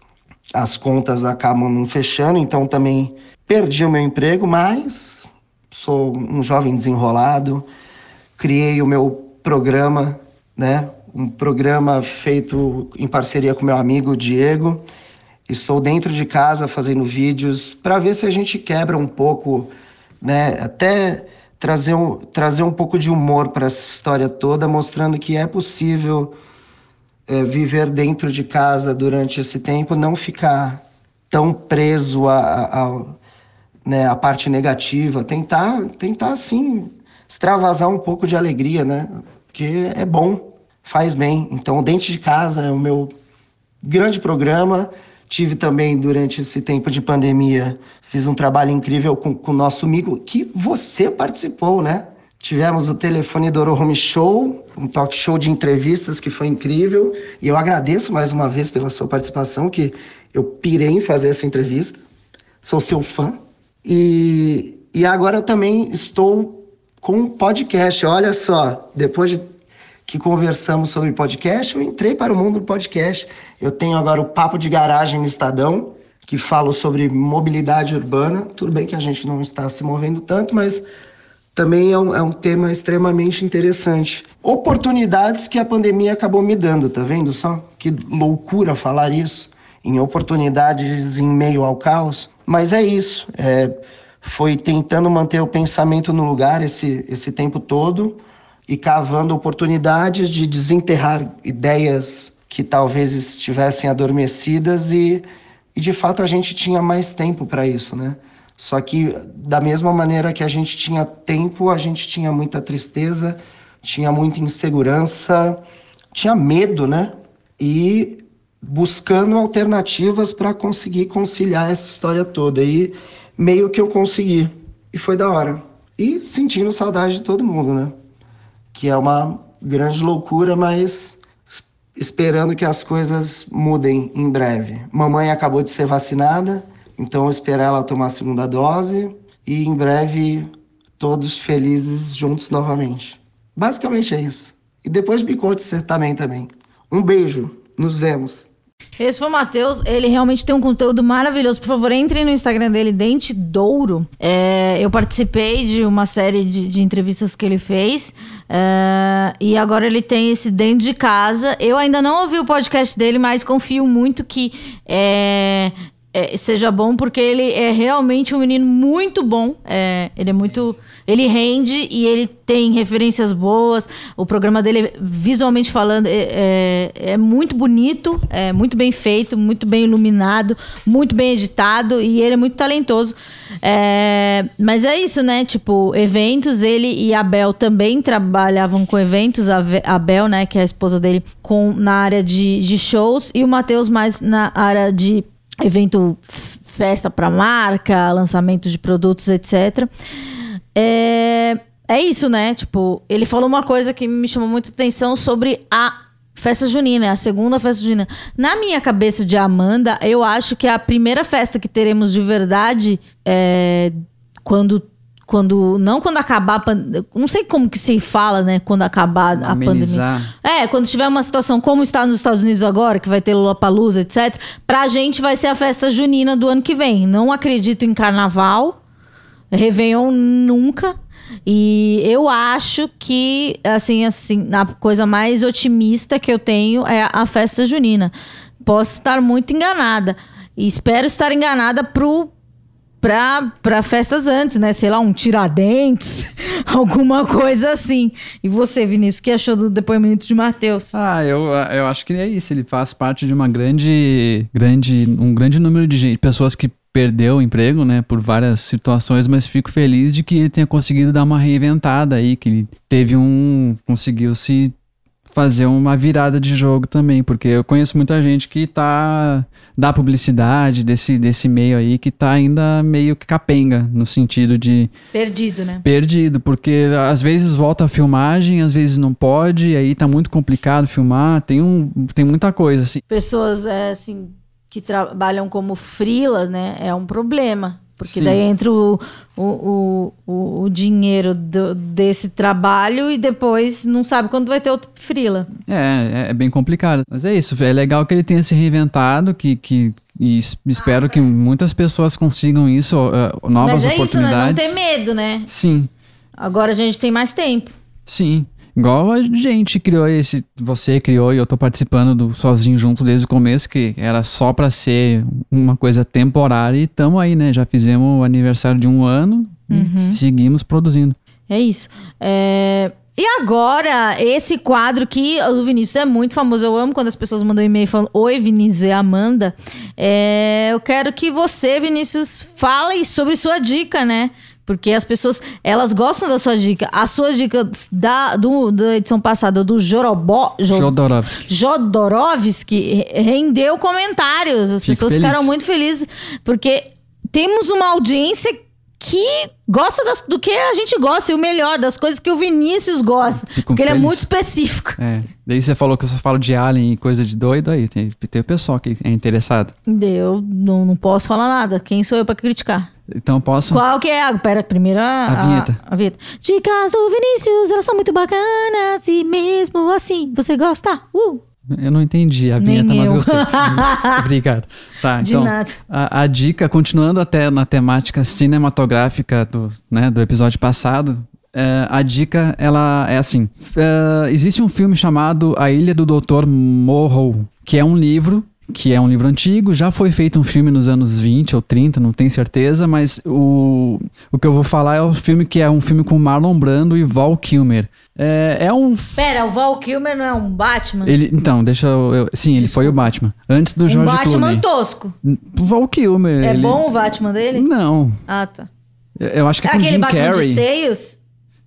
as contas acabam não fechando, então também perdi o meu emprego, mas sou um jovem desenrolado, criei o meu programa, né? Um programa feito em parceria com meu amigo Diego, Estou dentro de casa fazendo vídeos para ver se a gente quebra um pouco, né? Até trazer um, trazer um pouco de humor para essa história toda, mostrando que é possível é, viver dentro de casa durante esse tempo, não ficar tão preso a, a, a, né, a parte negativa, tentar, tentar assim extravasar um pouco de alegria, né? Porque é bom, faz bem. Então, dentro de casa é o meu grande programa. Tive também, durante esse tempo de pandemia, fiz um trabalho incrível com o nosso amigo, que você participou, né? Tivemos o Telefone Doro Home Show, um talk show de entrevistas que foi incrível. E eu agradeço mais uma vez pela sua participação, que eu pirei em fazer essa entrevista. Sou seu fã. E, e agora eu também estou com um podcast. Olha só, depois de que conversamos sobre podcast, eu entrei para o mundo do podcast. Eu tenho agora o Papo de Garagem no Estadão, que falo sobre mobilidade urbana. Tudo bem que a gente não está se movendo tanto, mas também é um, é um tema extremamente interessante. Oportunidades que a pandemia acabou me dando, tá vendo só? Que loucura falar isso, em oportunidades em meio ao caos. Mas é isso, é, foi tentando manter o pensamento no lugar esse, esse tempo todo e cavando oportunidades de desenterrar ideias que talvez estivessem adormecidas e, e de fato a gente tinha mais tempo para isso, né? Só que da mesma maneira que a gente tinha tempo, a gente tinha muita tristeza, tinha muita insegurança, tinha medo, né? E buscando alternativas para conseguir conciliar essa história toda. E meio que eu consegui. E foi da hora. E sentindo saudade de todo mundo, né? que é uma grande loucura, mas es- esperando que as coisas mudem em breve. Mamãe acabou de ser vacinada, então esperar ela tomar a segunda dose e em breve todos felizes juntos novamente. Basicamente é isso. E depois me conte você também também. Um beijo, nos vemos. Esse foi o Matheus, ele realmente tem um conteúdo maravilhoso. Por favor, entrem no Instagram dele, Dente Douro. É, eu participei de uma série de, de entrevistas que ele fez. é, e agora ele tem esse dentro de casa. Eu ainda não ouvi o podcast dele, mas confio muito que é, é, seja bom, porque ele é realmente um menino muito bom. É, ele é muito. Ele rende e ele tem referências boas. O programa dele, visualmente falando, é, é, é muito bonito, é muito bem feito, muito bem iluminado, muito bem editado e ele é muito talentoso. É, mas é isso, né? Tipo, eventos, ele e a Bel também trabalhavam com eventos. A, a Bel, né, que é a esposa dele, com, na área de, de shows e o Matheus mais na área de evento festa para marca, lançamento de produtos, etc. É, é isso, né? Tipo, ele falou uma coisa que me chamou muita atenção sobre a festa junina, a segunda festa junina. Na minha cabeça de Amanda, eu acho que a primeira festa que teremos de verdade é quando quando não quando acabar a pandemia, não sei como que se fala, né, quando acabar a pandemia. Amenizar. É, quando tiver uma situação como está nos Estados Unidos agora, que vai ter Lollapalooza, etc. Pra gente vai ser a festa junina do ano que vem. Não acredito em carnaval, Réveillon nunca. E eu acho que, assim, assim, a coisa mais otimista que eu tenho é a festa junina. Posso estar muito enganada. E espero estar enganada pro pra festas antes, né? Sei lá, um Tiradentes, alguma coisa assim. E você, Vinícius, o que achou do depoimento de Matheus? Ah, eu, eu acho que é isso. Ele faz parte de uma grande, grande, um grande número de gente, pessoas que perdeu o emprego, né, por várias situações, mas fico feliz de que ele tenha conseguido dar uma reinventada aí, que ele teve um, conseguiu se fazer uma virada de jogo também, porque eu conheço muita gente que tá da publicidade, desse, desse meio aí, que tá ainda meio que capenga, no sentido de Perdido, né? perdido, porque às vezes volta a filmagem, às vezes não pode, aí tá muito complicado filmar, tem, um, tem muita coisa, assim. Pessoas, é, assim, que trabalham como frila, né? É um problema. Porque Sim. daí entra o, o, o, o, dinheiro do- desse trabalho e depois não sabe quando vai ter outro frila. É, é, é bem complicado. Mas é isso, é legal que ele tenha se reinventado, que, que e es- espero que muitas pessoas consigam isso, ó, novas Mas é isso, né? Não oportunidades. ter medo, né? Sim, Agora a gente tem mais tempo. sim. Igual a gente criou esse, você criou e eu tô participando do Sozinho Junto desde o começo, que era só pra ser uma coisa temporária e tamo aí, né? Já fizemos o aniversário de um ano e seguimos produzindo. É isso. É, E agora, esse quadro que o Vinícius é muito famoso. Eu amo quando as pessoas mandam um e-mail falando: Oi, Vinícius e Amanda. É, Eu quero que você, Vinícius, fale sobre sua dica, né? Porque as pessoas, elas gostam da sua dica. A sua dica da, do, da edição passada, do Jorobó... Jo- Jodorowsky. Jodorowsky rendeu comentários. As Fico pessoas feliz. ficaram muito felizes porque temos uma audiência que gosta das- do que a gente gosta e o melhor das coisas que o Vinícius gosta, Fico porque ele é feliz. muito específico. É. Daí você falou que eu só falo de alien e coisa de doido aí. Tem, tem o pessoal que é interessado. Eu não, não posso falar nada. Quem sou eu pra criticar? Então eu posso. Qual que é a. Pera, primeiro a, A vinheta. A, vinheta. Dicas do Vinícius, elas são muito bacanas e mesmo assim você gosta. Uh! Eu não entendi a Nem vinheta, mas eu. gostei. Obrigado. Tá, De então, nada. A, a dica, continuando até na temática cinematográfica do, né, do episódio passado, é, a dica, ela é assim. é, existe um filme chamado A Ilha do Dr. Morrow, que é um livro que é um livro antigo, já foi feito um filme nos anos 20 ou 30, não tenho certeza, mas o, o que eu vou falar é o filme que é um filme com Marlon Brando e Val Kilmer. É, é um Pera, o Val Kilmer não é um Batman? ele, então, deixa eu, eu- Sim, ele foi o Batman. Antes do um George Batman Clooney. tosco. O Val Kilmer. É ele- bom o Batman dele? Não. Ah, tá. Eu- Eu acho que é É aquele Jim Batman Carrey. de seios?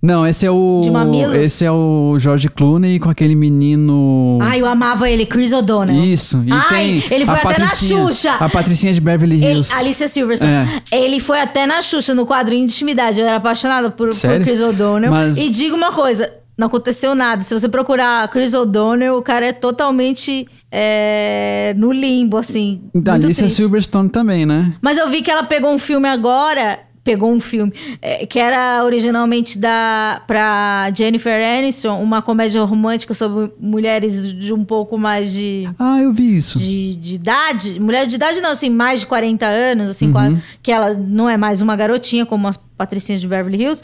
Não, esse é o. De mamilos? Esse é o George Clooney com aquele menino. Ai, eu amava ele, Chris O'Donnell. Isso. E Ai, tem ele foi até na Xuxa. A Patricinha de Beverly Ele, Hills. Alicia Silverstone. Ele foi até na Xuxa, no quadrinho de intimidade. Eu era apaixonada por, por? Chris O'Donnell. Mas- E digo uma coisa: não aconteceu nada. Se você procurar Chris O'Donnell, o cara é totalmente é, no limbo, assim. Da Alicia triste. Silverstone também, né? Mas eu vi que ela pegou um filme agora. Pegou um filme é, que era originalmente da pra Jennifer Aniston, uma comédia romântica sobre mulheres de um pouco mais de, Ah, eu vi isso. de, de idade. Mulher de idade não, assim, mais de 40 anos, assim, qua- que ela não é mais uma garotinha como as patricinhas de Beverly Hills.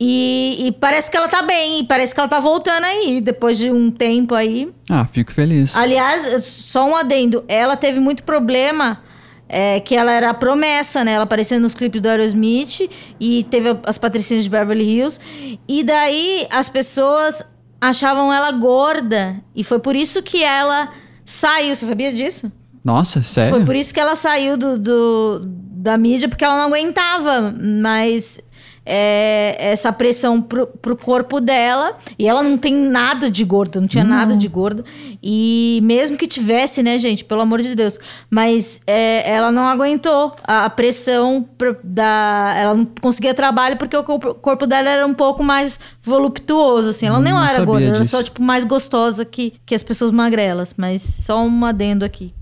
E, e parece que ela tá bem, parece que ela tá voltando aí, depois de um tempo aí. Ah, fico feliz. Aliás, só um adendo. Ela teve muito problema. É, que ela era a promessa, né? Ela aparecia nos clipes do Aerosmith e teve as patricinhas de Beverly Hills. E daí as pessoas achavam ela gorda. E foi por isso que ela saiu. Você sabia disso? Nossa, sério? Foi por isso que ela saiu do, do- da mídia, porque ela não aguentava mais é, essa pressão pro, pro corpo dela. E ela não tem nada de gorda, não tinha nada de gorda. E mesmo que tivesse, né, gente, pelo amor de Deus. Mas é, ela não aguentou a, a pressão pro- da. Ela não conseguia trabalho porque o corpo, dela era um pouco mais voluptuoso, assim. Ela nem Não era gorda, ela era disso. só, tipo, mais gostosa que, que as pessoas magrelas. Mas só um adendo aqui.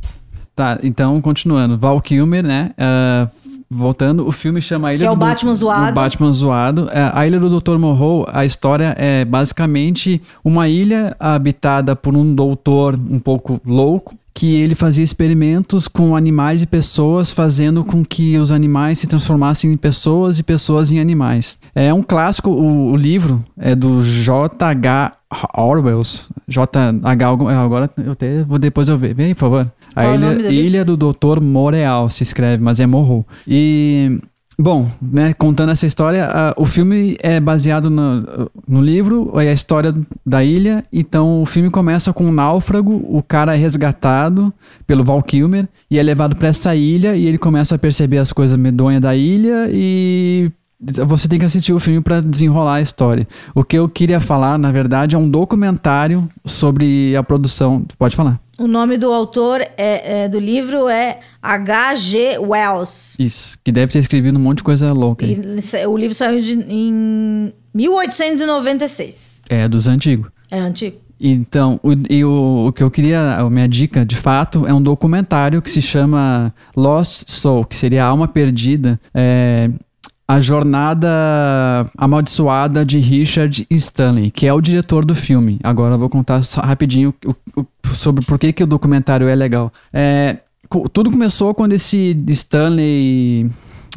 Tá, então, continuando. Val Kilmer, né? ah, voltando, o filme chama A Ilha Que é o do Batman zoado. O Batman Zoado. É, a Ilha do Dr. Morrow, a história é basicamente uma ilha habitada por um doutor um pouco louco, que ele fazia experimentos com animais e pessoas, fazendo com que os animais se transformassem em pessoas e pessoas em animais. É um clássico, o, o livro é do J.H. Orwell. J.H. Agora eu até vou depois eu ver. Vem aí, por favor. A Qual é ilha, ilha do Dr. Moreal se escreve, mas é Morro. E Bom, né, contando essa história, o filme é baseado no, no livro, é a história da ilha. Então, o filme começa com um náufrago, o cara é resgatado pelo Val Kilmer e é levado para essa ilha e ele começa a perceber as coisas medonhas da ilha e você tem que assistir o filme para desenrolar a história. O que eu queria falar, na verdade, é um documentário sobre a produção. Pode falar. O nome do autor é, é, do livro é H.G. Wells. Isso, que deve ter escrevido um monte de coisa louca. aí. E o livro saiu de, em 1896. É, dos antigos. É antigo. Então, o, e o, o que eu queria, a minha dica de fato, é um documentário que se chama Lost Soul, que seria a alma perdida. É, a jornada amaldiçoada de Richard Stanley, que é o diretor do filme. Agora eu vou contar rapidinho o- o- sobre por que, que o documentário é legal. É, tudo começou quando esse Stanley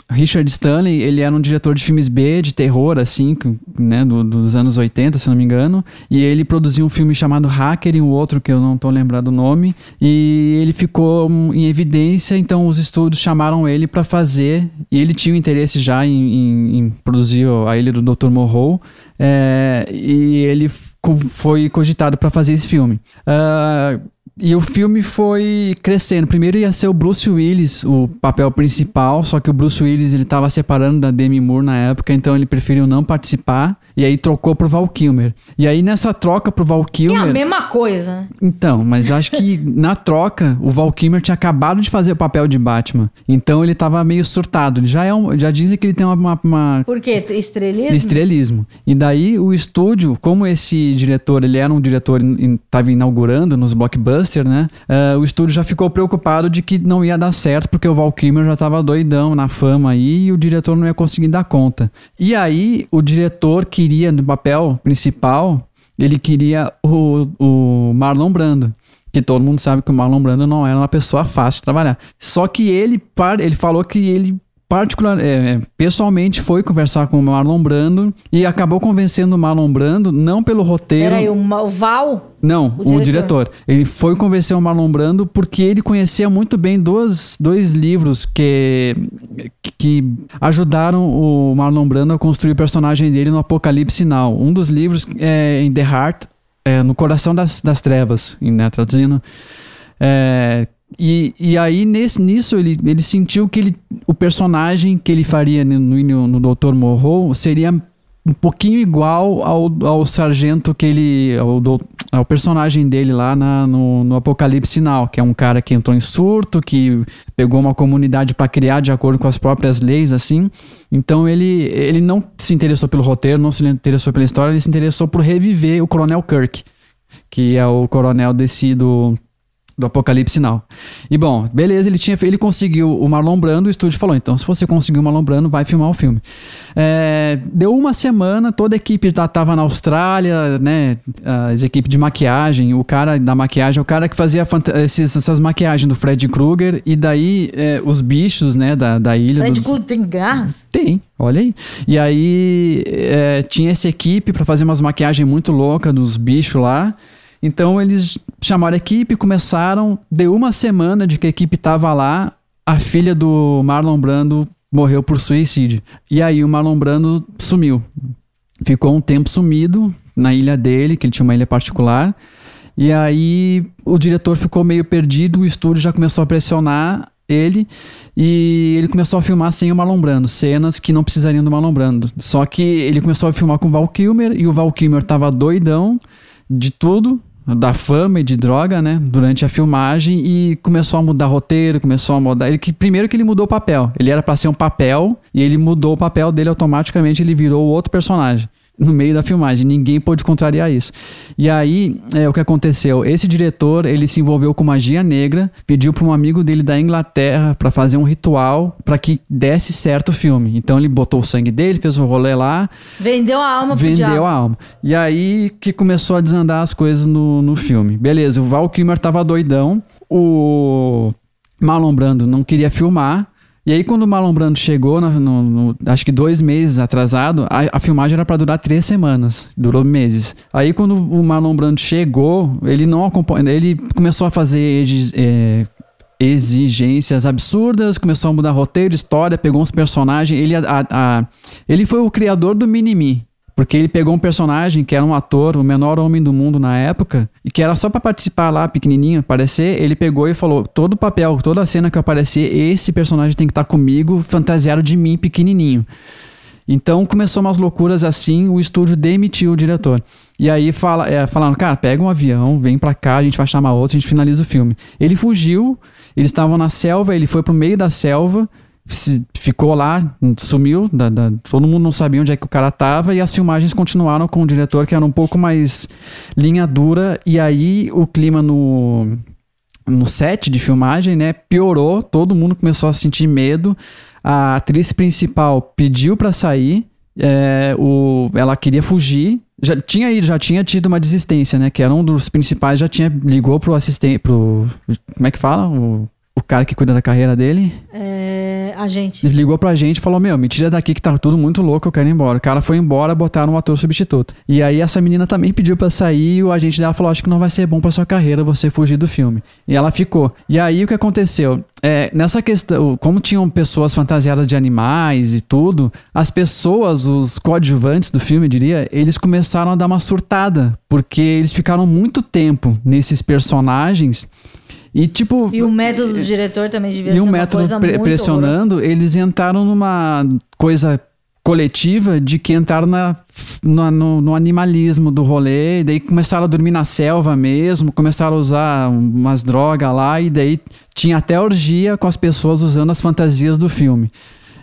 Richard Stanley, ele era um diretor de filmes B, de terror, assim, né, do- dos anos 80, se não me engano. E ele produziu um filme chamado Hacker e um outro que eu não tô lembrado o nome. E ele ficou hum, em evidência, então os estúdios chamaram ele para fazer. E ele tinha um interesse já em, em- em produzir a Ilha do Dr. Morrow. é, e ele foi cogitado para fazer esse filme. Ah, e o filme foi crescendo. Primeiro ia ser o Bruce Willis, o papel principal, só que o Bruce Willis ele tava separando da Demi Moore na época, então ele preferiu não participar. E aí trocou pro Val Kilmer. E aí nessa troca pro Val Que é a Kilmer. mesma coisa, né? Então, mas acho que na troca, o Val Kilmer tinha acabado de fazer o papel de Batman. Então ele tava meio surtado. Ele já é um, já dizem que ele tem uma, uma, uma Por quê? Estrelismo? estrelismo. E daí o estúdio, como esse diretor, ele era um diretor, estava inaugurando nos blockbusters, né? eh, o estúdio já ficou preocupado de que não ia dar certo, porque o Val Kilmer já estava doidão na fama aí e o diretor não ia conseguir dar conta. E aí o diretor queria, no papel principal, ele queria o, o Marlon Brando. Que todo mundo sabe que o Marlon Brando não era uma pessoa fácil de trabalhar. Só que ele, ele falou que ele particular, é, pessoalmente foi conversar com o Marlon Brando e acabou convencendo o Marlon Brando, não pelo roteiro. Peraí, o, Val? Não, O o, diretor. diretor. Ele foi convencer o Marlon Brando porque ele conhecia muito bem dois, dois livros que, que ajudaram o Marlon Brando a construir o personagem dele no Apocalipse Now. Um dos livros é em The Heart, é, no Coração das, das Trevas, né, traduzindo. É, e, e aí, nesse, nisso, ele, ele sentiu que ele, o personagem que ele faria no, no, no Dr. Morrow seria um pouquinho igual ao, ao sargento que ele. Ao, do, ao personagem dele lá na, no, no Apocalipse Sinal, que é um cara que entrou em surto, que pegou uma comunidade para criar de acordo com as próprias leis, assim. Então ele, ele não se interessou pelo roteiro, não se interessou pela história, ele se interessou por reviver o Coronel Kirk, que é o coronel desse do do Apocalipse Now. E bom, beleza, ele tinha ele conseguiu o Marlon Brando, o estúdio falou, então se você conseguiu o Marlon Brando, vai filmar o filme. É, deu uma semana, toda a equipe já tava na Austrália, né, as equipes de maquiagem, o cara da maquiagem, o cara que fazia esses, essas maquiagens do Fred Krueger, e daí é, os bichos, né, da, da ilha... Fred do... Krueger tem garras? Tem, olha aí. E aí é, tinha essa equipe para fazer umas maquiagens muito loucas dos bichos lá, então eles chamaram a equipe, começaram. Deu uma semana de que a equipe estava lá, a filha do Marlon Brando morreu por suicídio. E aí o Marlon Brando sumiu. Ficou um tempo sumido na ilha dele, que ele tinha uma ilha particular. E aí o diretor ficou meio perdido, o estúdio já começou a pressionar ele e ele começou a filmar sem o Marlon Brando, cenas que não precisariam do Marlon Brando. Só que ele começou a filmar com o Val Kilmer e o Val Kilmer tava doidão de tudo, da fama e de droga, né, durante a filmagem e começou a mudar roteiro, começou a mudar. Ele que primeiro que ele mudou o papel. Ele era para ser um papel e ele mudou o papel dele automaticamente, ele virou outro personagem no meio da filmagem. Ninguém pôde contrariar isso. E aí, é, o que aconteceu? Esse diretor, ele se envolveu com magia negra, pediu para um amigo dele da Inglaterra para fazer um ritual para que desse certo o filme. Então ele botou o sangue dele, fez o rolê lá. Vendeu a alma Vendeu pro a alma. E aí que começou a desandar as coisas no, no filme. Beleza, o Val Kilmer tava doidão. O Marlon Brando não queria filmar. E aí, quando o Marlon Brando chegou, no, no, no, acho que dois meses atrasado, a, a filmagem era para durar três semanas, durou meses. Aí, quando o Marlon Brando chegou, ele não acompanhou, ele começou a fazer é, exigências absurdas, começou a mudar roteiro, história, pegou uns personagens. Ele, a, a, ele foi o criador do Minimi, porque ele pegou um personagem que era um ator, o menor homem do mundo na época, e que era só para participar lá, pequenininho, aparecer. Ele pegou e falou: todo papel, toda cena que eu aparecer, esse personagem tem que estar tá comigo, fantasiado de mim, pequenininho. Então começou umas loucuras assim, o estúdio demitiu o diretor. E aí fala, é, falaram, cara, pega um avião, vem pra cá, a gente vai chamar outro, a gente finaliza o filme. Ele fugiu, eles estavam na selva, ele foi pro meio da selva, ficou lá, sumiu, da, da, todo mundo não sabia onde é que o cara tava e as filmagens continuaram com o diretor que era um pouco mais linha dura e aí o clima no no set de filmagem, né, piorou, todo mundo começou a sentir medo. A atriz principal pediu para sair, é, o, ela queria fugir, já tinha ido, já tinha tido uma desistência, né? Que era um dos principais, já tinha ligou pro assistente, pro como é que fala, o, o cara que cuida da carreira dele. É a gente. Ele ligou pra gente e falou: Meu, me tira daqui que tá tudo muito louco, eu quero ir embora. O cara foi embora, botaram um ator substituto. E aí essa menina também pediu pra sair e o agente dela falou: Acho que não vai ser bom pra sua carreira você fugir do filme. E ela ficou. E aí o que aconteceu? É, nessa questão, como tinham pessoas fantasiadas de animais e tudo, as pessoas, os coadjuvantes do filme, eu diria, eles começaram a dar uma surtada, porque eles ficaram muito tempo nesses personagens e tipo. E o método do diretor também devia e ser um uma método coisa pre pressionando, eles entraram numa coisa coletiva de que entraram na, no, no, no, animalismo do rolê, e daí começaram a dormir na selva mesmo, começaram a usar umas drogas lá, e daí tinha até orgia com as pessoas usando as fantasias do filme.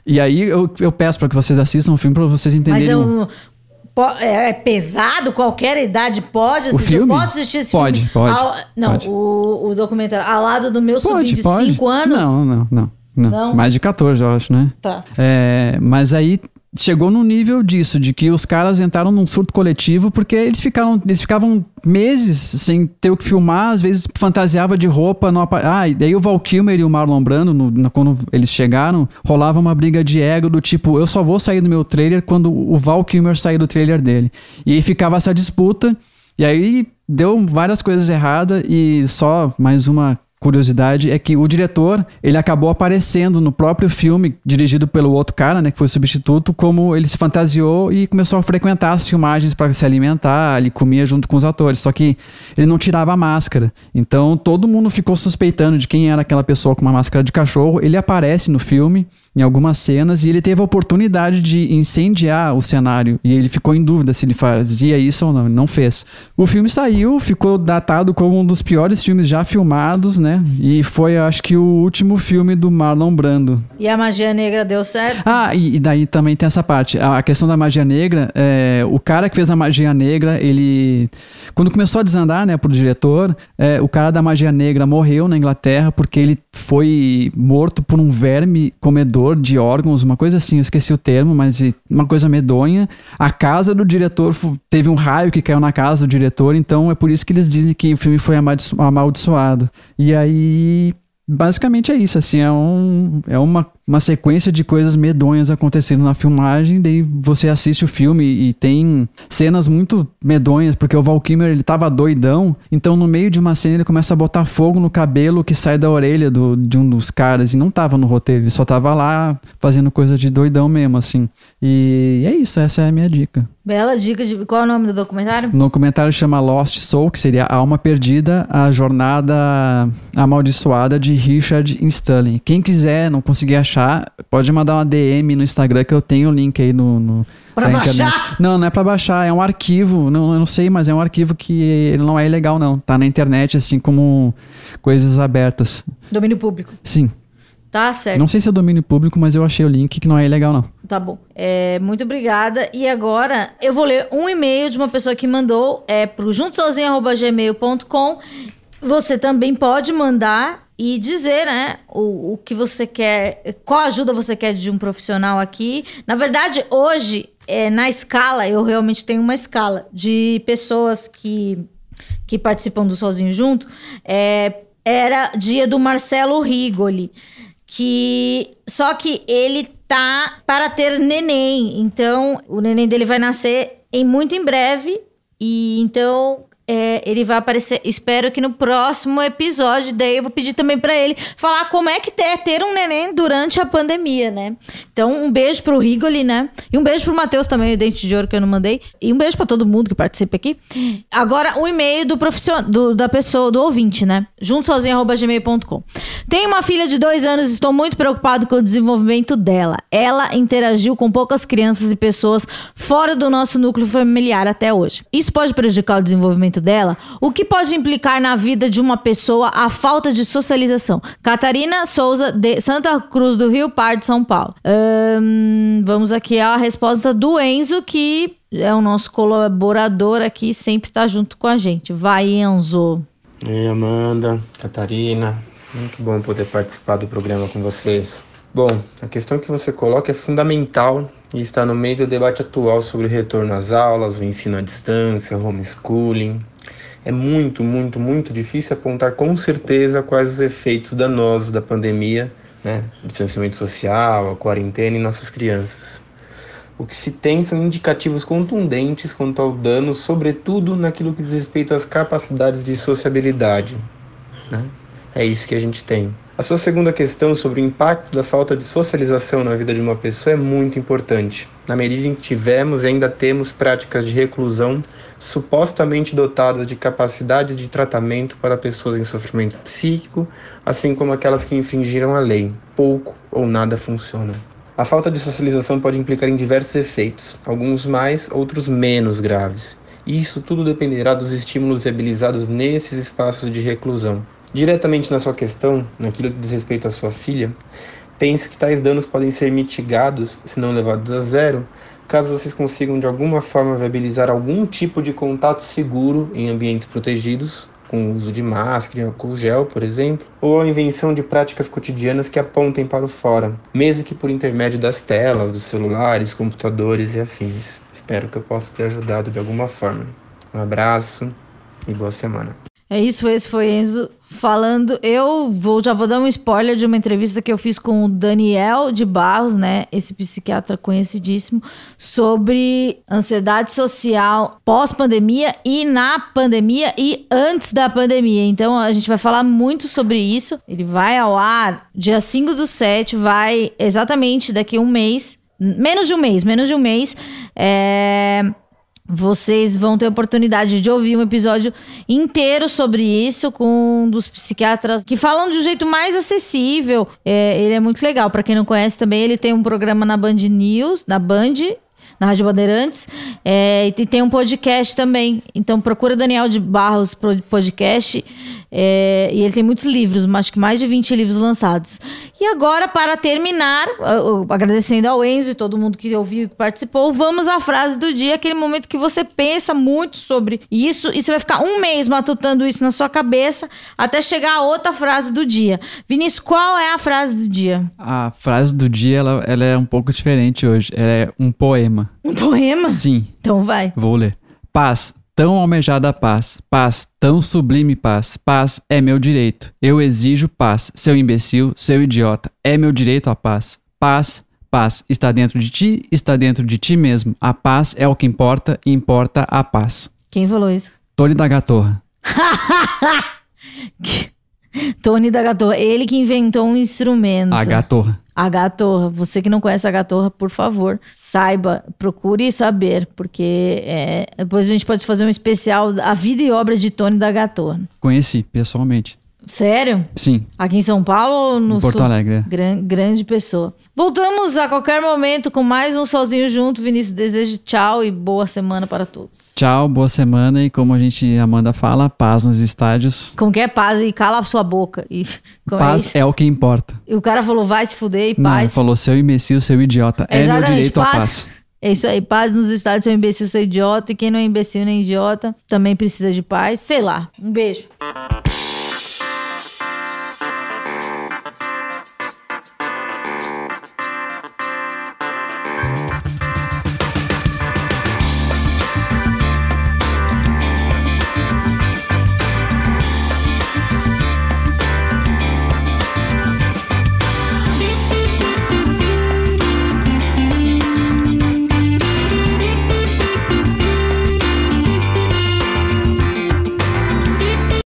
E aí eu, eu peço para que vocês assistam o filme para vocês entenderem. Mas é um, é, é pesado, qualquer idade pode assistir. O filme? Eu posso assistir esse pode, filme? Pode, Ao, não, pode. O, o documentário. Ao lado do meu pode, sobrinho de 5 anos? Não, não, não, não. Não? Mais de 14, eu acho, né? Tá. É, mas aí chegou num nível disso, de que os caras entraram num surto coletivo porque eles ficaram, eles ficavam meses sem ter o que filmar, às vezes fantasiava de roupa. No, ah, e daí o Val Kilmer e o Marlon Brando, no, no, quando eles chegaram, rolava uma briga de ego do tipo, eu só vou sair do meu trailer quando o Val Kilmer sair do trailer dele. E aí ficava essa disputa, e aí deu várias coisas erradas e só mais uma curiosidade é que o diretor, ele acabou aparecendo no próprio filme, dirigido pelo outro cara, né, que foi substituto, como ele se fantasiou e começou a frequentar as filmagens para se alimentar, ele comia junto com os atores, só que ele não tirava a máscara. Então todo mundo ficou suspeitando de quem era aquela pessoa com uma máscara de cachorro. Ele aparece no filme, em algumas cenas e ele teve a oportunidade de incendiar o cenário e ele ficou em dúvida se ele fazia isso ou não, ele não fez. O filme saiu, ficou datado como um dos piores filmes já filmados, né? E foi, acho que, o último filme do Marlon Brando. E a magia negra deu certo? Ah, e, e daí também tem essa parte. A questão da magia negra, é, o cara que fez a magia negra, ele. Quando começou a desandar, né, pro diretor, é, o cara da magia negra morreu na Inglaterra porque ele foi morto por um verme comedor de órgãos, uma coisa assim, eu esqueci o termo, mas uma coisa medonha. A casa do diretor teve um raio que caiu na casa do diretor, então é por isso que eles dizem que o filme foi amaldiçoado. E aí basicamente é isso, assim, é, um, é uma, uma sequência de coisas medonhas acontecendo na filmagem, daí você assiste o filme e tem cenas muito medonhas, porque o Val Kilmer, ele tava doidão, então no meio de uma cena ele começa a botar fogo no cabelo que sai da orelha do, de um dos caras, e não tava no roteiro, ele só tava lá fazendo coisa de doidão mesmo, assim. E é isso, essa é a minha dica. Bela dica de. Qual é o nome do documentário? O documentário chama Lost Soul, que seria a Alma Perdida, a jornada amaldiçoada de Richard Stanley. Quem quiser, não conseguir achar, pode mandar uma DM no Instagram que eu tenho o link aí no. no pra baixar? Internet. Não, não é pra baixar, é um arquivo. Não, eu não sei, mas é um arquivo que ele não é ilegal, não. Tá na internet, assim como coisas abertas. Domínio público. Sim. Tá certo. Não sei se é domínio público, mas eu achei o link que não é ilegal, não. Tá bom. É, muito obrigada. E agora eu vou ler um e-mail de uma pessoa que mandou é pro juntosozinho.gmail.com. Você também pode mandar e dizer, né, o, o que você quer, qual ajuda você quer de um profissional aqui. Na verdade, hoje, é, na escala, eu realmente tenho uma escala de pessoas que, que participam do Sozinho Junto. É, era dia do Marcelo Rigoli que só que ele tá para ter neném, então o neném dele vai nascer em muito em breve e então é, ele vai aparecer, espero que no próximo episódio, daí eu vou pedir também para ele falar como é que é ter um neném durante a pandemia, né? Então, um beijo pro Rigoli, né? E um beijo pro Matheus também, o dente de ouro que eu não mandei. E um beijo para todo mundo que participa aqui. Agora, o um e-mail do profissional, da pessoa, do ouvinte, né? juntosozinho.gmail.com Tenho uma filha de dois anos estou muito preocupado com o desenvolvimento dela. Ela interagiu com poucas crianças e pessoas fora do nosso núcleo familiar até hoje. Isso pode prejudicar o desenvolvimento dela, o que pode implicar na vida de uma pessoa a falta de socialização. Catarina Souza, de Santa Cruz do Rio, par de São Paulo. vamos aqui à resposta do Enzo, que é o nosso colaborador aqui, sempre tá junto com a gente. Vai, Enzo. Oi, Amanda, Catarina. Muito bom poder participar do programa com vocês. Bom, a questão que você coloca é fundamental e está no meio do debate atual sobre retorno às aulas, o ensino à distância, homeschooling. É muito, muito, muito difícil apontar com certeza quais os efeitos danosos da pandemia, né, o distanciamento social, a quarentena em nossas crianças. O que se tem são indicativos contundentes quanto ao dano, sobretudo naquilo que diz respeito às capacidades de sociabilidade. Né? É isso que a gente tem. A sua segunda questão sobre o impacto da falta de socialização na vida de uma pessoa é muito importante. Na medida em que tivemos e ainda temos práticas de reclusão supostamente dotadas de capacidade de tratamento para pessoas em sofrimento psíquico, assim como aquelas que infringiram a lei, pouco ou nada funciona. A falta de socialização pode implicar em diversos efeitos, alguns mais, outros menos graves. E isso tudo dependerá dos estímulos viabilizados nesses espaços de reclusão. Diretamente na sua questão, naquilo que diz respeito à sua filha, penso que tais danos podem ser mitigados, se não levados a zero, caso vocês consigam de alguma forma viabilizar algum tipo de contato seguro em ambientes protegidos, com o uso de máscara álcool gel, por exemplo, ou a invenção de práticas cotidianas que apontem para o fora, mesmo que por intermédio das telas, dos celulares, computadores e afins. Espero que eu possa ter ajudado de alguma forma. Um abraço e boa semana. É isso, esse foi Enzo falando. Eu vou já vou dar um spoiler de uma entrevista que eu fiz com o Daniel de Barros, né? Esse psiquiatra conhecidíssimo, sobre ansiedade social pós-pandemia e na pandemia e antes da pandemia. Então a gente vai falar muito sobre isso. Ele vai ao ar dia 5 do 7, vai exatamente daqui a um mês. Menos de um mês, menos de um mês. É vocês vão ter oportunidade de ouvir um episódio inteiro sobre isso com um dos psiquiatras que falam de um jeito mais acessível. É, ele é muito legal. Para quem não conhece também, ele tem um programa na Band News, na Band, na Rádio Bandeirantes. É, e tem um podcast também. Então procura Daniel de Barros Podcast. É, e ele tem muitos livros, acho que mais de 20 livros lançados. E agora, para terminar, agradecendo ao Enzo e todo mundo que ouviu e que participou, vamos à frase do dia, aquele momento que você pensa muito sobre isso e você vai ficar um mês matutando isso na sua cabeça até chegar a outra frase do dia. Vinícius, qual é a frase do dia? A frase do dia, ela, ela é um pouco diferente hoje. Ela é um poema. Um poema? Sim. Então vai. Vou ler. Paz, tão almejada paz, paz, tão sublime paz, paz é meu direito. Eu exijo paz, seu imbecil, seu idiota, é meu direito a paz. Paz, paz, está dentro de ti, está dentro de ti mesmo. A paz é o que importa e importa a paz. Quem falou isso? Tony da Gatorra. Tony da Gatorra, ele que inventou um instrumento. A Gatorra. A Gatorra. Você que não conhece a Gatorra, por favor, saiba, procure saber, porque é, depois a gente pode fazer um especial A Vida e Obra de Tony da Gatorra. Conheci, pessoalmente. Sério? Sim. Aqui em São Paulo ou no Em Porto Sul? Alegre. é. Gran- grande pessoa. Voltamos a qualquer momento com mais um Sozinho Junto. Vinícius, desejo tchau e boa semana para todos. Tchau, boa semana e como a gente, Amanda fala, paz nos estádios. Como que é paz e cala a sua boca. E, é Paz isso? é o que importa. E o cara falou, vai se fuder e Não, paz. falou seu imbecil, seu idiota. É meu Exatamente, direito a paz. É isso aí, paz nos estados, seu imbecil, seu idiota. E quem não é imbecil nem idiota também precisa de paz. Sei lá. Um beijo.